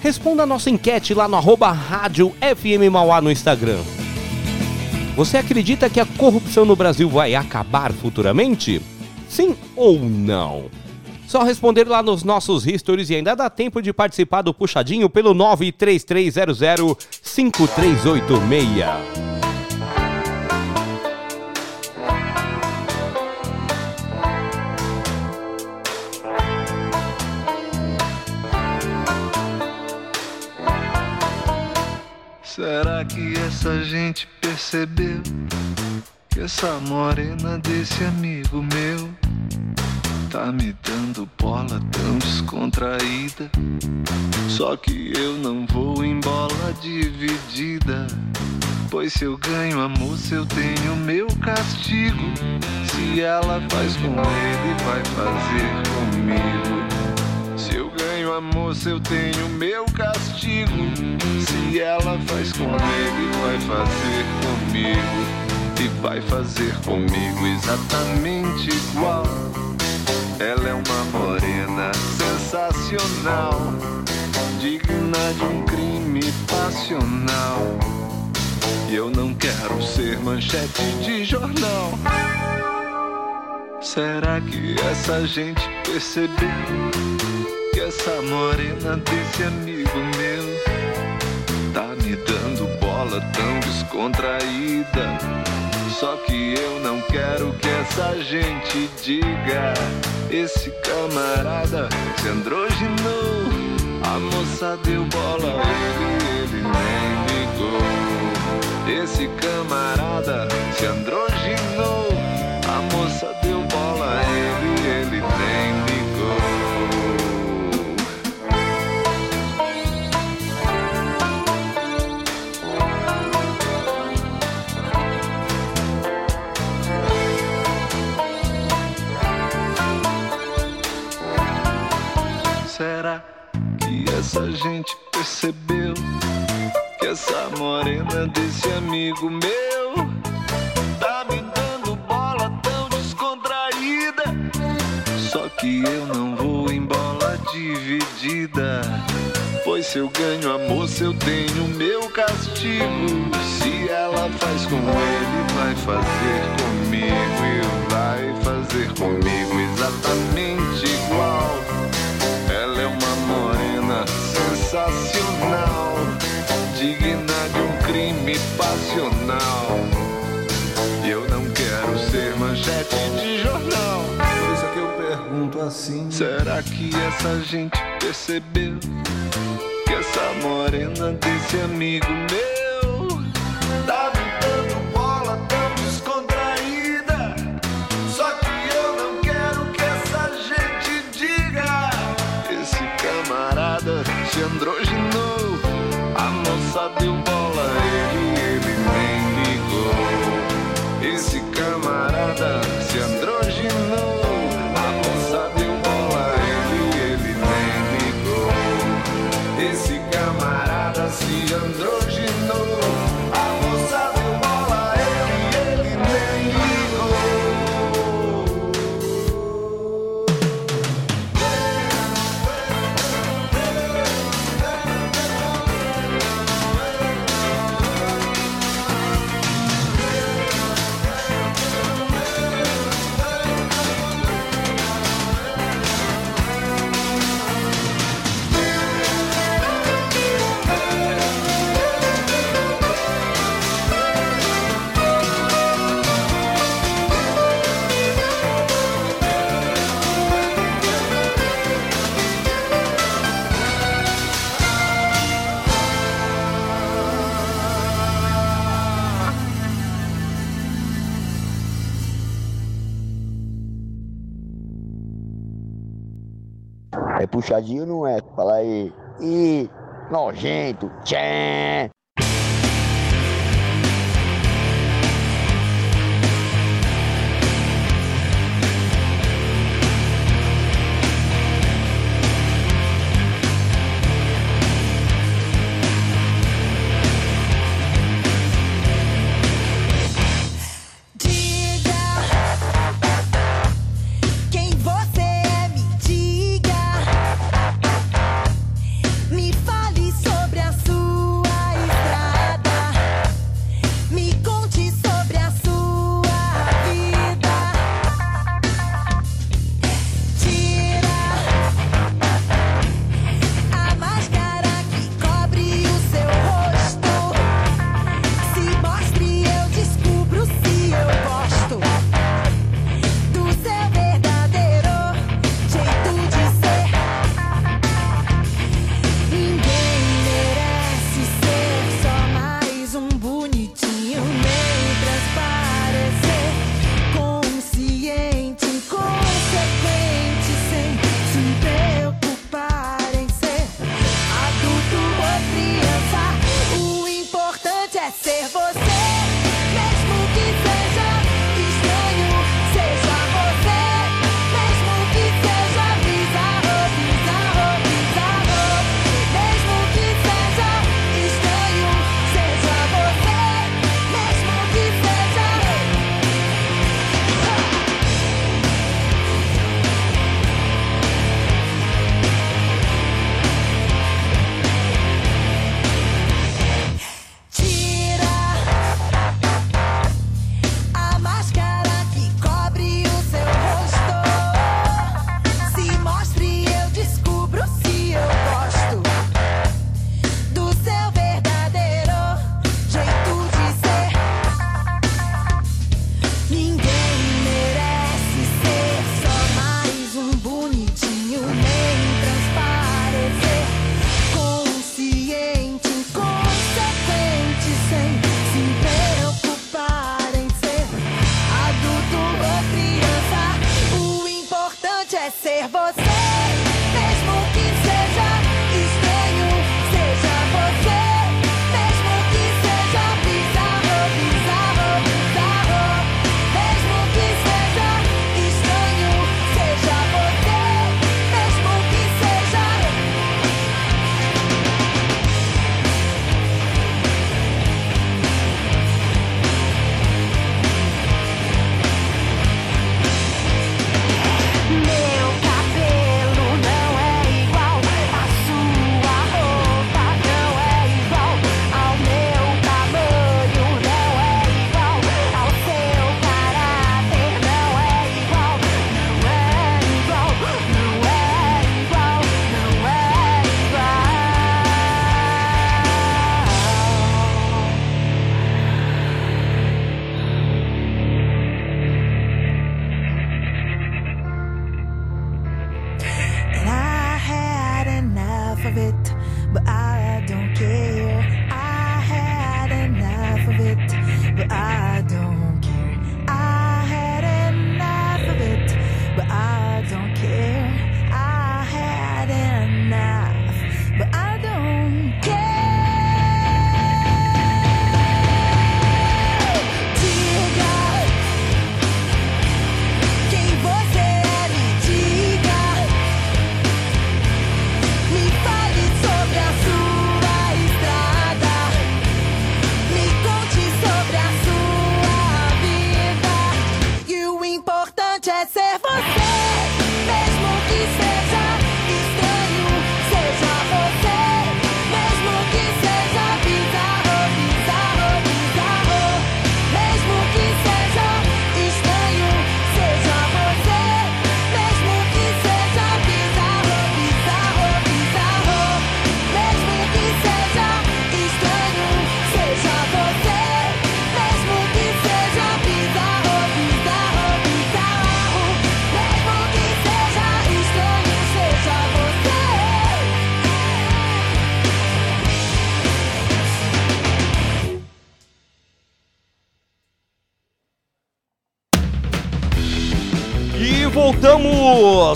Responda a nossa enquete lá no arroba rádio FM Mauá no Instagram. Você acredita que a corrupção no Brasil vai acabar futuramente? Sim ou não? Só responder lá nos nossos histories e ainda dá tempo de participar do Puxadinho pelo 93300 5386. Essa gente percebeu que essa morena desse amigo meu tá me dando bola tão descontraída? Só que eu não vou em bola dividida. Pois se eu ganho a moça, eu tenho meu castigo. Se ela faz com ele, vai fazer comigo. Se eu ganho a moça, eu tenho meu castigo. Se ela faz com ele, vai fazer comigo. E vai fazer comigo exatamente igual. Ela é uma morena sensacional, digna de um crime passional. E eu não quero ser manchete de jornal. Será que essa gente percebeu essa morena desse amigo meu me dando bola tão descontraída. Só que eu não quero que essa gente diga. Esse camarada se androginou. A moça deu bola, ele gente percebeu que essa morena desse amigo meu tá me dando bola tão descontraída? Só que eu não vou em bola dividida. Pois se eu ganho a moça, eu tenho meu castigo. Se ela faz com ele, vai fazer comigo. E vai fazer comigo exatamente sensacional, digna de um crime passional. Eu não quero ser manchete de jornal. Por isso é que eu pergunto assim: será que essa gente percebeu que essa morena desse amigo meu Puxadinho não é? Fala aí. Ih, nojento. Tchê.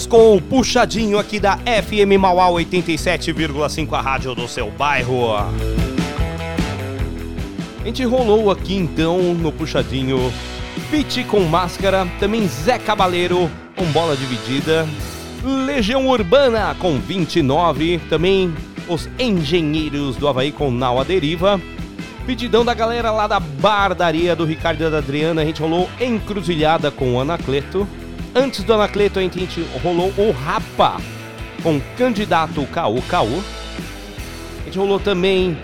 Com o puxadinho aqui da FM Mauá 87,5, a rádio do seu bairro. A gente rolou aqui então no puxadinho Pit com máscara, também Zé Cabaleiro com bola dividida, Legião Urbana com 29, também os Engenheiros do Havaí com Nau à Deriva. Pedidão da galera lá da Bardaria do Ricardo e da Adriana, a gente rolou Encruzilhada com o Anacleto. Antes do Anacleto, a gente rolou o Rapa com Candidato Caô Caô. A gente rolou também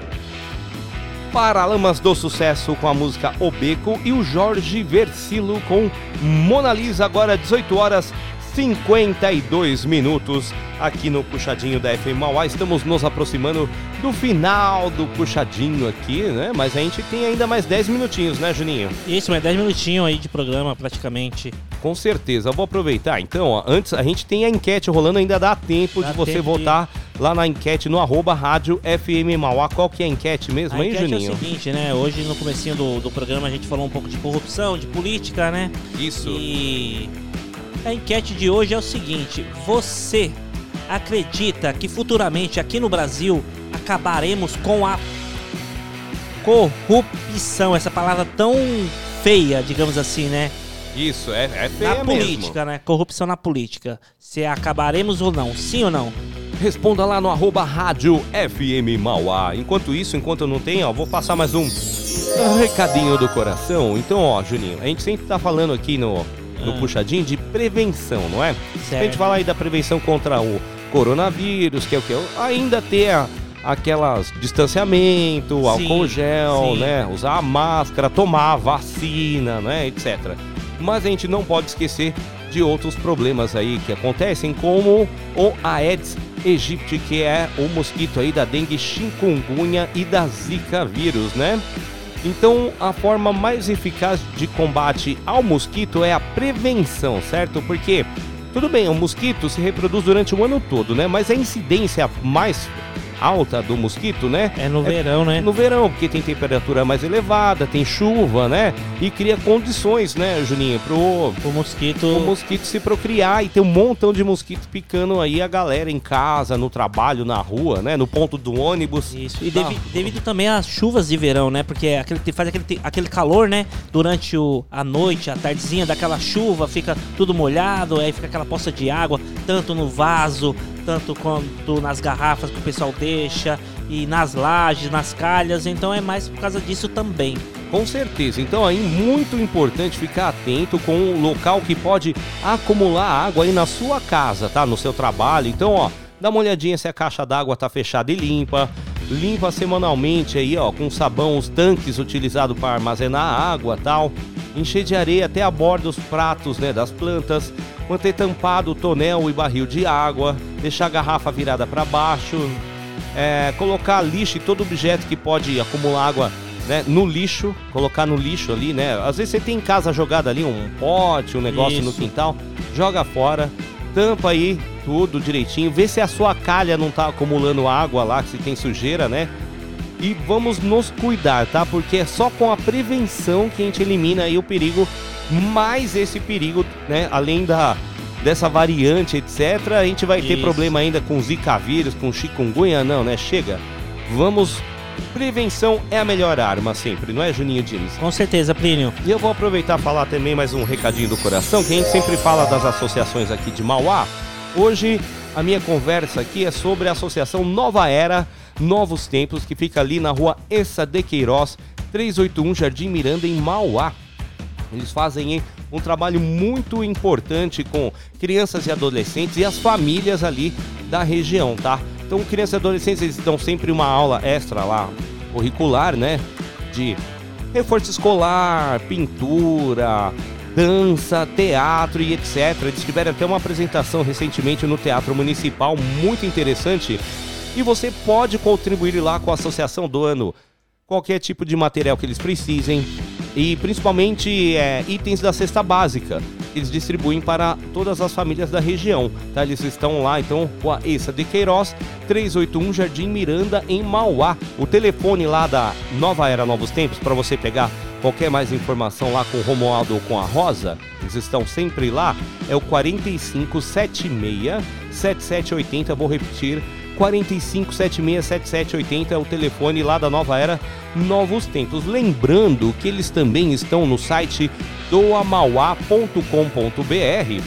Paralamas do Sucesso com a música O Beco e o Jorge Versilo com Mona Lisa, agora 18 horas 52 minutos aqui no Puxadinho da FM Mauá. Estamos nos aproximando do final do Puxadinho aqui, né? Mas a gente tem ainda mais 10 minutinhos, né, Juninho? Isso, mais 10 minutinhos aí de programa praticamente. Com certeza. Eu vou aproveitar. Então, ó, antes a gente tem a enquete rolando, ainda dá tempo Dá de você tempo de- votar lá na enquete no arroba rádio FM Mauá. Qual que é a enquete mesmo, A hein, enquete Juninho? é o seguinte, né? Hoje no comecinho do, do programa a gente falou um pouco de corrupção, de política, né? Isso. E a enquete de hoje é o seguinte: você acredita que futuramente aqui no Brasil acabaremos com a corrupção, essa palavra tão feia, digamos assim, né? Isso, é, é feia na mesmo. política, né? Corrupção na política. Se acabaremos ou não, sim ou não? Responda lá no arroba rádio FM Mauá. Enquanto isso, enquanto eu não tenho, ó, vou passar mais um recadinho do coração. Então, ó, Juninho, a gente sempre tá falando aqui no, no Ah. puxadinho de prevenção, não é? Certo. A gente fala aí da prevenção contra o coronavírus, que é o que? Ainda ter a- aquelas distanciamento, Sim, álcool gel, sim. né? Usar a máscara, tomar a vacina, né? Etc. Mas a gente não pode esquecer de outros problemas aí que acontecem, como o Aedes aegypti, que é o mosquito aí da dengue, chikungunya e da zika vírus, né? Então, a forma mais eficaz de combate ao mosquito é a prevenção, certo? Porque, tudo bem, o mosquito se reproduz durante o ano todo, né? Mas a incidência mais alta do mosquito, né? É no verão, né? No verão, porque tem temperatura mais elevada, tem chuva, né? E cria condições, né, Juninho, pro O mosquito. o mosquito se procriar e tem um montão de mosquito picando aí a galera em casa, no trabalho, na rua, né? No ponto do ônibus. Isso. E devi- devido também às chuvas de verão, né? Porque aquele, faz aquele, aquele calor, né? Durante o, a noite, a tardezinha, daquela chuva, fica tudo molhado, aí fica aquela poça de água, tanto no vaso, tanto quanto nas garrafas que o pessoal deixa, e nas lajes, nas calhas. Então é mais por causa disso também. Com certeza. Então aí muito importante ficar atento com o local que pode acumular água aí na sua casa, tá? No seu trabalho. Então, ó, dá uma olhadinha se a caixa d'água tá fechada e limpa. Limpa semanalmente aí, ó, com sabão os tanques utilizados para armazenar água, tal. Encher de areia até a borda dos pratos, né, das plantas. Manter tampado o tonel e barril de água. Deixar a garrafa virada para baixo. É, colocar lixo e todo objeto que pode acumular água né, no lixo, colocar no lixo ali, né? Às vezes você tem em casa jogado ali um pote, um negócio no Isso. quintal, joga fora, tampa aí tudo direitinho, vê se a sua calha não tá acumulando água lá, se tem sujeira, né? E vamos nos cuidar, tá? Porque é só com a prevenção que a gente elimina aí o perigo, mais esse perigo, né? Além da dessa variante, etc, a gente vai ter Isso. problema ainda com zika vírus, com chikungunya, não, né? Chega. Vamos Prevenção é a melhor arma sempre, não é, Juninho Diniz? Com certeza, Plínio. E eu vou aproveitar e falar também mais um recadinho do coração, que a gente sempre fala das associações aqui de Mauá. Hoje a minha conversa aqui é sobre a Associação Nova Era, Novos Tempos, que fica ali na rua Essa de Queiroz, 381 Jardim Miranda, em Mauá. Eles fazem hein, um trabalho muito importante com crianças e adolescentes e as famílias ali da região, tá? Então, crianças e adolescentes, eles dão sempre uma aula extra lá, curricular, né? De reforço escolar, pintura, dança, teatro e etc. Eles tiveram até uma apresentação recentemente no Teatro Municipal, muito interessante. E você pode contribuir lá com a associação doando qualquer tipo de material que eles precisem e principalmente é, itens da cesta básica. Eles distribuem para todas as famílias da região, tá? Eles estão lá, então, com a Essa de Queiroz, 381 Jardim Miranda, em Mauá. O telefone lá da Nova Era Novos Tempos, para você pegar qualquer mais informação lá com o Romualdo ou com a Rosa, eles estão sempre lá, é o 4576 7780, vou repetir, 45767780 é o telefone lá da Nova Era Novos Tempos. Lembrando que eles também estão no site doamauá.com.br,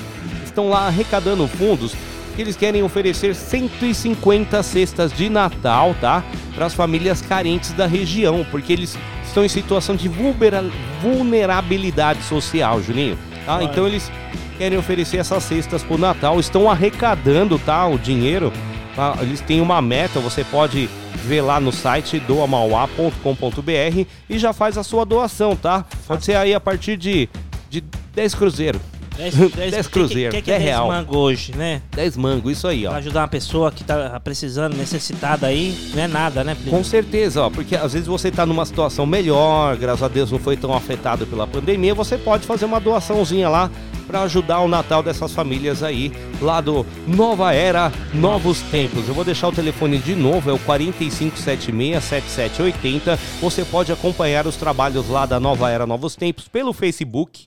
estão lá arrecadando fundos que eles querem oferecer 150 cestas de Natal, tá? Para as famílias carentes da região, porque eles estão em situação de vulnera- vulnerabilidade social, Juninho. Tá? Então eles querem oferecer essas cestas pro Natal, estão arrecadando, tá? O dinheiro. Tá? Eles têm uma meta, você pode ver lá no site doamauá.com.br e já faz a sua doação, tá? Pode ser aí a partir de, de 10 cruzeiro. 10, 10 cruzeiro, que, que, que 10 é 10 real. mango hoje, né? 10 mango, isso aí, ó. Pra ajudar uma pessoa que tá precisando, necessitada aí, não é nada, né? Com certeza, ó, porque às vezes você tá numa situação melhor, graças a Deus não foi tão afetado pela pandemia, você pode fazer uma doaçãozinha lá para ajudar o Natal dessas famílias aí, lá do Nova Era, Novos Tempos. Eu vou deixar o telefone de novo, é o 45767780. Você pode acompanhar os trabalhos lá da Nova Era Novos Tempos pelo Facebook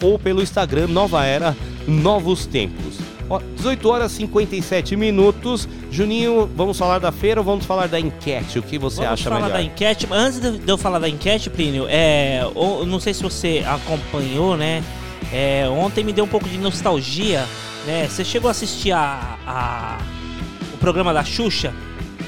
ou pelo Instagram Nova Era Novos Tempos. Ó, 18 horas e 57 minutos. Juninho, vamos falar da feira ou vamos falar da enquete? O que você Vamos acha falar melhor? da enquete. Antes de de eu falar da enquete, Plínio, é, ou- não sei se você acompanhou, né? É, ontem me deu um pouco de nostalgia, né? Você chegou a assistir a, a- o programa da Xuxa?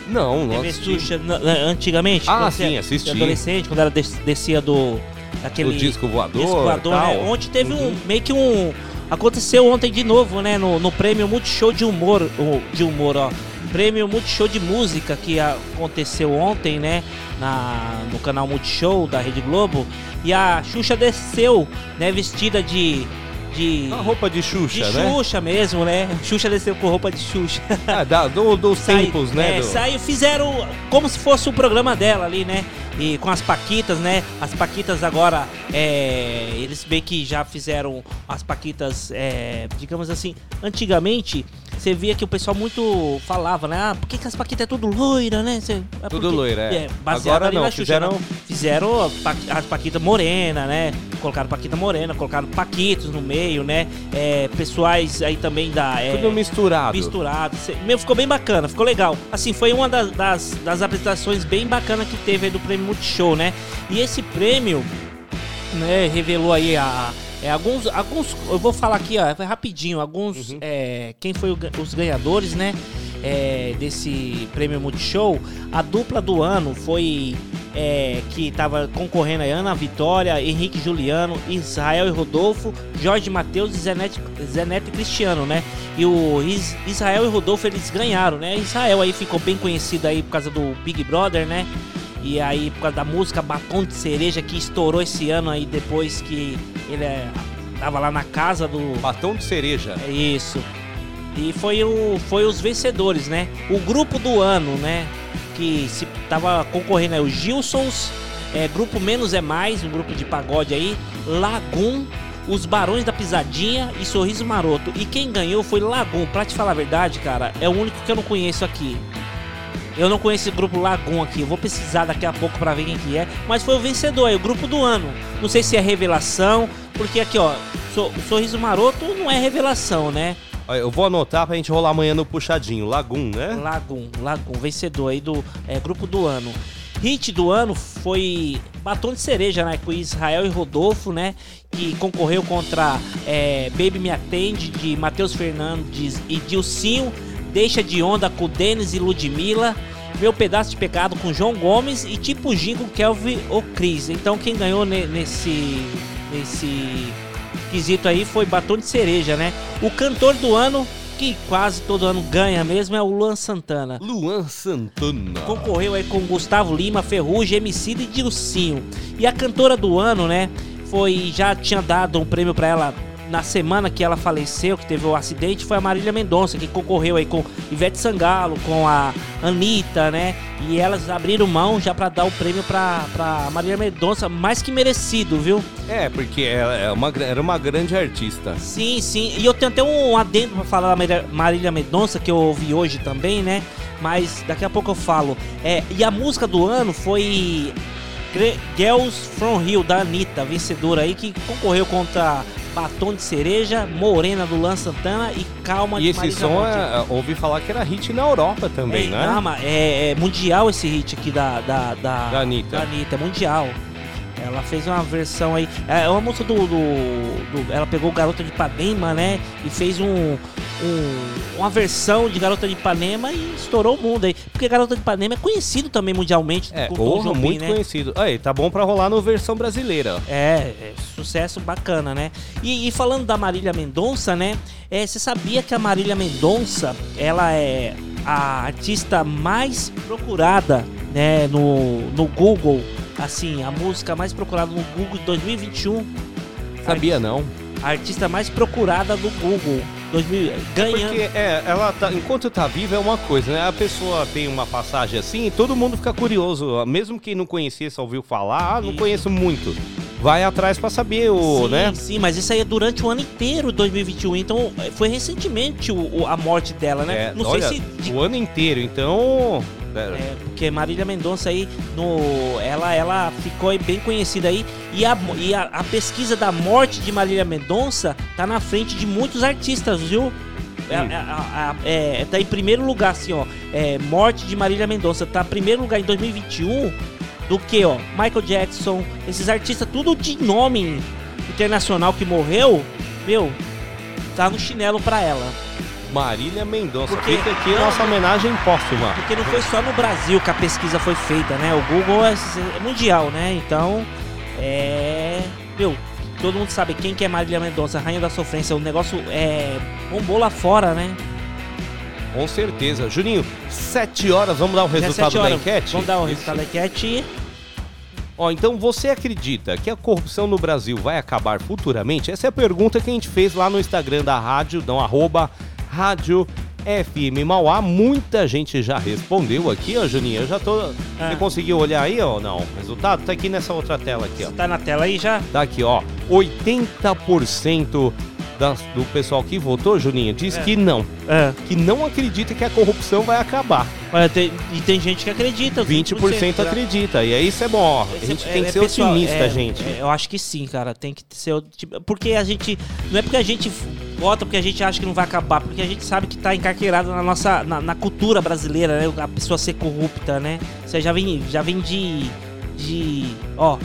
Não, não TV assisti. Xuxa na- na- antigamente? Ah, quando você sim, assisti. Adolescente, quando ela des- descia do... Aquele Do disco voador, disco voador, tal. né? Ontem teve um, meio que um... Aconteceu ontem de novo, né? No, no prêmio Multishow de humor, o- de humor, ó. Prêmio Multishow de música que aconteceu ontem, né? Na, no canal Multishow da Rede Globo. E a Xuxa desceu, né? Vestida de... De A roupa de Xuxa, de né? Xuxa mesmo, né? Xuxa desceu com roupa de Xuxa. Ah, da- do- dos Sai- tempos, né? É, do- saiu, fizeram como se fosse o programa dela ali, né? E com as Paquitas, né? As Paquitas agora, é, eles bem que já fizeram as Paquitas, é, digamos assim, antigamente você via que o pessoal muito falava, né? Ah, por que, que as Paquitas é tudo loira, né? Cê- é Tudo loira, é. baseado Agora ali não, na Xuxa, fizeram- né? Fizeram as Paquitas morena, né? Colocaram Paquita morena, colocaram Paquitos no meio, né? É, pessoais aí também da... é, Tudo misturado. misturado. Meu, ficou bem bacana, ficou legal. Assim, foi uma das, das, das apresentações bem bacanas que teve aí do prêmio Multishow, né? E esse prêmio, né, revelou aí a. é, alguns, alguns. Eu vou falar aqui, ó, foi rapidinho. Alguns. Uhum. é, quem foi o os ganhadores, né? é, desse prêmio Multishow. A dupla do ano foi. é, que tava concorrendo aí Ana Vitória, Henrique Juliano, Israel e Rodolfo, Jorge Matheus e Zenete, Zenete Cristiano, né? E o Is- Israel e Rodolfo eles ganharam, né? Israel aí ficou bem conhecido aí por causa do Big Brother, né? E aí por causa da música Batom de Cereja que estourou esse ano aí depois que ele é, tava lá na casa do Batom de cereja. É isso. E foi o foi os vencedores, né? O grupo do ano, né? Que se tava concorrendo aí os Gilsons, é, grupo Menos é Mais, um grupo de pagode aí, Lagum, os Barões da Pisadinha e Sorriso Maroto. E quem ganhou foi Lagum. Pra te falar a verdade, cara, é o único que eu não conheço aqui. Eu não conheço esse grupo Lagum aqui. Eu vou precisar daqui a pouco pra ver quem que é. Mas foi o vencedor aí, o grupo do ano. Não sei se é revelação, porque aqui, ó, so- Sorriso Maroto não é revelação, né? Eu vou anotar pra gente rolar amanhã no puxadinho. Lagum, né? Lagum, Lagum, vencedor aí do é, grupo do ano. Hit do ano foi Batom de Cereja, né? Com Israel e Rodolfo, né? Que concorreu contra é, Baby Me Atende, de Matheus Fernandes e Dilcinho. Deixa de Onda com Denis e Ludmilla. Meu Pedaço de Pecado com João Gomes. E Tipo Gin com Kelvin ou Cris. Então quem ganhou ne- nesse, nesse quesito aí foi Batom de Cereja, né? O cantor do ano, que quase todo ano ganha mesmo, é o Luan Santana. Luan Santana. Concorreu aí com Gustavo Lima, Ferrugem, Emicida e Dilcinho. E a cantora do ano, né, foi já tinha dado um prêmio pra ela na semana que ela faleceu, que teve o acidente, foi a Marília Mendonça, que concorreu aí com Ivete Sangalo, com a Anitta, né? E elas abriram mão já pra dar o prêmio pra, pra Marília Mendonça, mais que merecido, viu? É, porque ela é uma, gra- era uma grande artista. Sim, sim. E eu tenho até um adendo pra falar da Marília- Mendonça, que eu ouvi hoje também, né? Mas daqui a pouco eu falo. É, e a música do ano foi Girls From Rio, da Anitta, vencedora aí, que concorreu contra Batom de Cereja, Morena do Lan Santana e Calma E de esse Marisa som, Monte. é, ouvi falar que era hit na Europa também, é, né? não, mas é, é mundial esse hit aqui da, da, da, Da Anitta. da Anitta, é mundial. Ela fez uma versão aí. É uma música do, do, do- Ela pegou Garota de Ipanema, né? E fez um, um- uma versão de Garota de Ipanema e estourou o mundo aí. Porque Garota de Ipanema é conhecido também mundialmente. É, com o Tom porra, Jobim, muito né? conhecido. Aí, tá bom pra rolar no versão brasileira. É, é sucesso bacana, né? E, e falando da Marília Mendonça, né? É, você sabia que a Marília Mendonça, ela é a artista mais procurada, né, no, no Google, assim, a música mais procurada no Google de 2021. Sabia não. A artista mais procurada do Google, 2000, ganhando. Porque, é, ela tá, enquanto tá viva é uma coisa, né? A pessoa tem uma passagem assim e todo mundo fica curioso. Mesmo quem não conhecia, só ouviu falar, ah, não conheço muito. Vai atrás pra saber o, sim, né? sim, mas isso aí é durante o ano inteiro de 2021. Então, é, foi recentemente o- o- a morte dela, né? É, Não olha, sei se o ano inteiro, então... É, porque Marília Mendonça aí, no, ela, ela ficou bem conhecida aí. E, a, e a, a pesquisa da morte de Marília Mendonça tá na frente de muitos artistas, viu? É, é, a- a- é, tá em primeiro lugar, assim, ó. É, morte de Marília Mendonça tá em primeiro lugar em 2021 do que, ó, Michael Jackson, esses artistas, tudo de nome internacional que morreu, meu, tá no chinelo pra ela. Marília Mendonça. Porque- Fica aqui a nossa homenagem póstuma. Porque não foi só no Brasil que a pesquisa foi feita, né? O Google é, é mundial, né? Então, é. Meu, todo mundo sabe quem que é Marília Mendonça, Rainha da Sofrência. O negócio é. bombou lá fora, né? Com certeza. Juninho, 7 horas, vamos dar o resultado 17 da enquete? Vamos dar o resultado da enquete. Ó, então você acredita que a corrupção no Brasil vai acabar futuramente? Essa é a pergunta que a gente fez lá no Instagram da rádio, não, arroba rádio FM Mauá. Muita gente já respondeu aqui, ó, Juninho. Eu já tô. Ah. Você conseguiu olhar aí, ó? Não. O resultado tá aqui nessa outra tela aqui, ó. Tá na tela aí já? Tá aqui, ó. 80% das- do pessoal que votou, Juninho, diz É. que não. É. Que não acredita que a corrupção vai acabar. Olha, tem- e tem gente que acredita. 20% né? acredita. E aí isso é bom, ó. A Esse gente é- tem que é ser pessoal, otimista, é- gente. é, eu acho que sim, cara. Tem que ser. tipo- Porque a gente. Não é porque a gente vota porque a gente acha que não vai acabar, porque a gente sabe que tá encarqueirado na nossa. na, na cultura brasileira, né? A pessoa ser corrupta, né? Você já vem, já vem de. de. ó.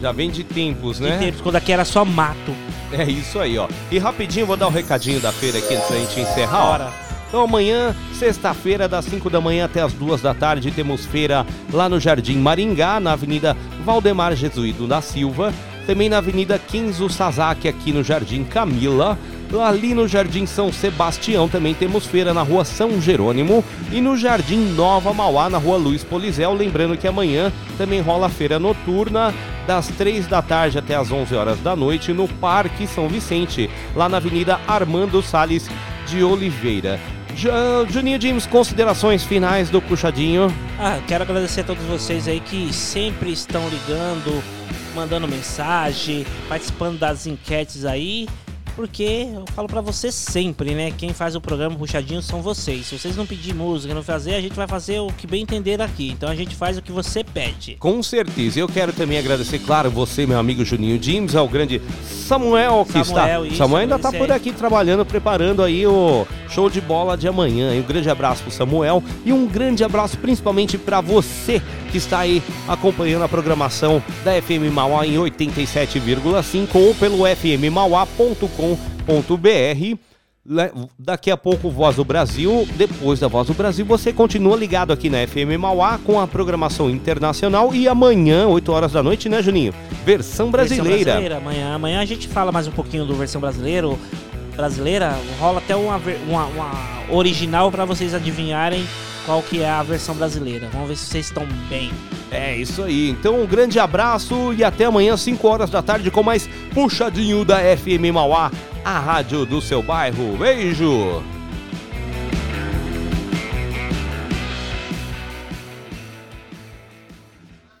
Já vem de tempos, de né? tempos, quando aqui era só mato. É isso aí, ó. E rapidinho, vou dar o recadinho da feira aqui antes da gente encerrar, ó. Bora. Então amanhã, sexta-feira, das 5 da manhã até as 2 da tarde, temos feira lá no Jardim Maringá, na Avenida Valdemar Jesuído da Silva. Também na Avenida Kenzo Sasaki, aqui no Jardim Camila. Ali no Jardim São Sebastião também temos feira na Rua São Jerônimo. E no Jardim Nova Mauá, na Rua Luiz Polizel. Lembrando que amanhã também rola feira noturna, das 3 da tarde até as 11 horas da noite, no Parque São Vicente, lá na Avenida Armando Salles de Oliveira. Ja- Juninho James, considerações finais do Puxadinho. Ah, quero agradecer a todos vocês aí que sempre estão ligando, mandando mensagem, participando das enquetes aí. Porque eu falo pra vocês sempre, né? Quem faz o programa puxadinho são vocês. Se vocês não pedir música, não fazer, a gente vai fazer o que bem entender aqui. Então a gente faz o que você pede. Com certeza. Eu quero também agradecer, claro, você, meu amigo Juninho James, ao grande Samuel que Samuel, está. isso, Samuel ainda está por aí. aqui trabalhando, preparando aí o show de bola de amanhã. E um grande abraço pro Samuel e um grande abraço principalmente para você que está aí acompanhando a programação da FM Mauá em 87,5 ou pelo fmmauá.com.br. Le- Daqui a pouco Voz do Brasil, depois da Voz do Brasil, você continua ligado aqui na FM Mauá com a programação internacional e amanhã, 8 horas da noite, né, Juninho? Versão brasileira. Versão brasileira. Amanhã, amanhã a gente fala mais um pouquinho do versão brasileira. Brasileira rola até uma, uma, uma original pra vocês adivinharem qual que é a versão brasileira. Vamos ver se vocês estão bem. É isso aí. Então, um grande abraço e até amanhã, 5 horas da tarde, com mais Puxadinho da FM Mauá, a rádio do seu bairro. Beijo!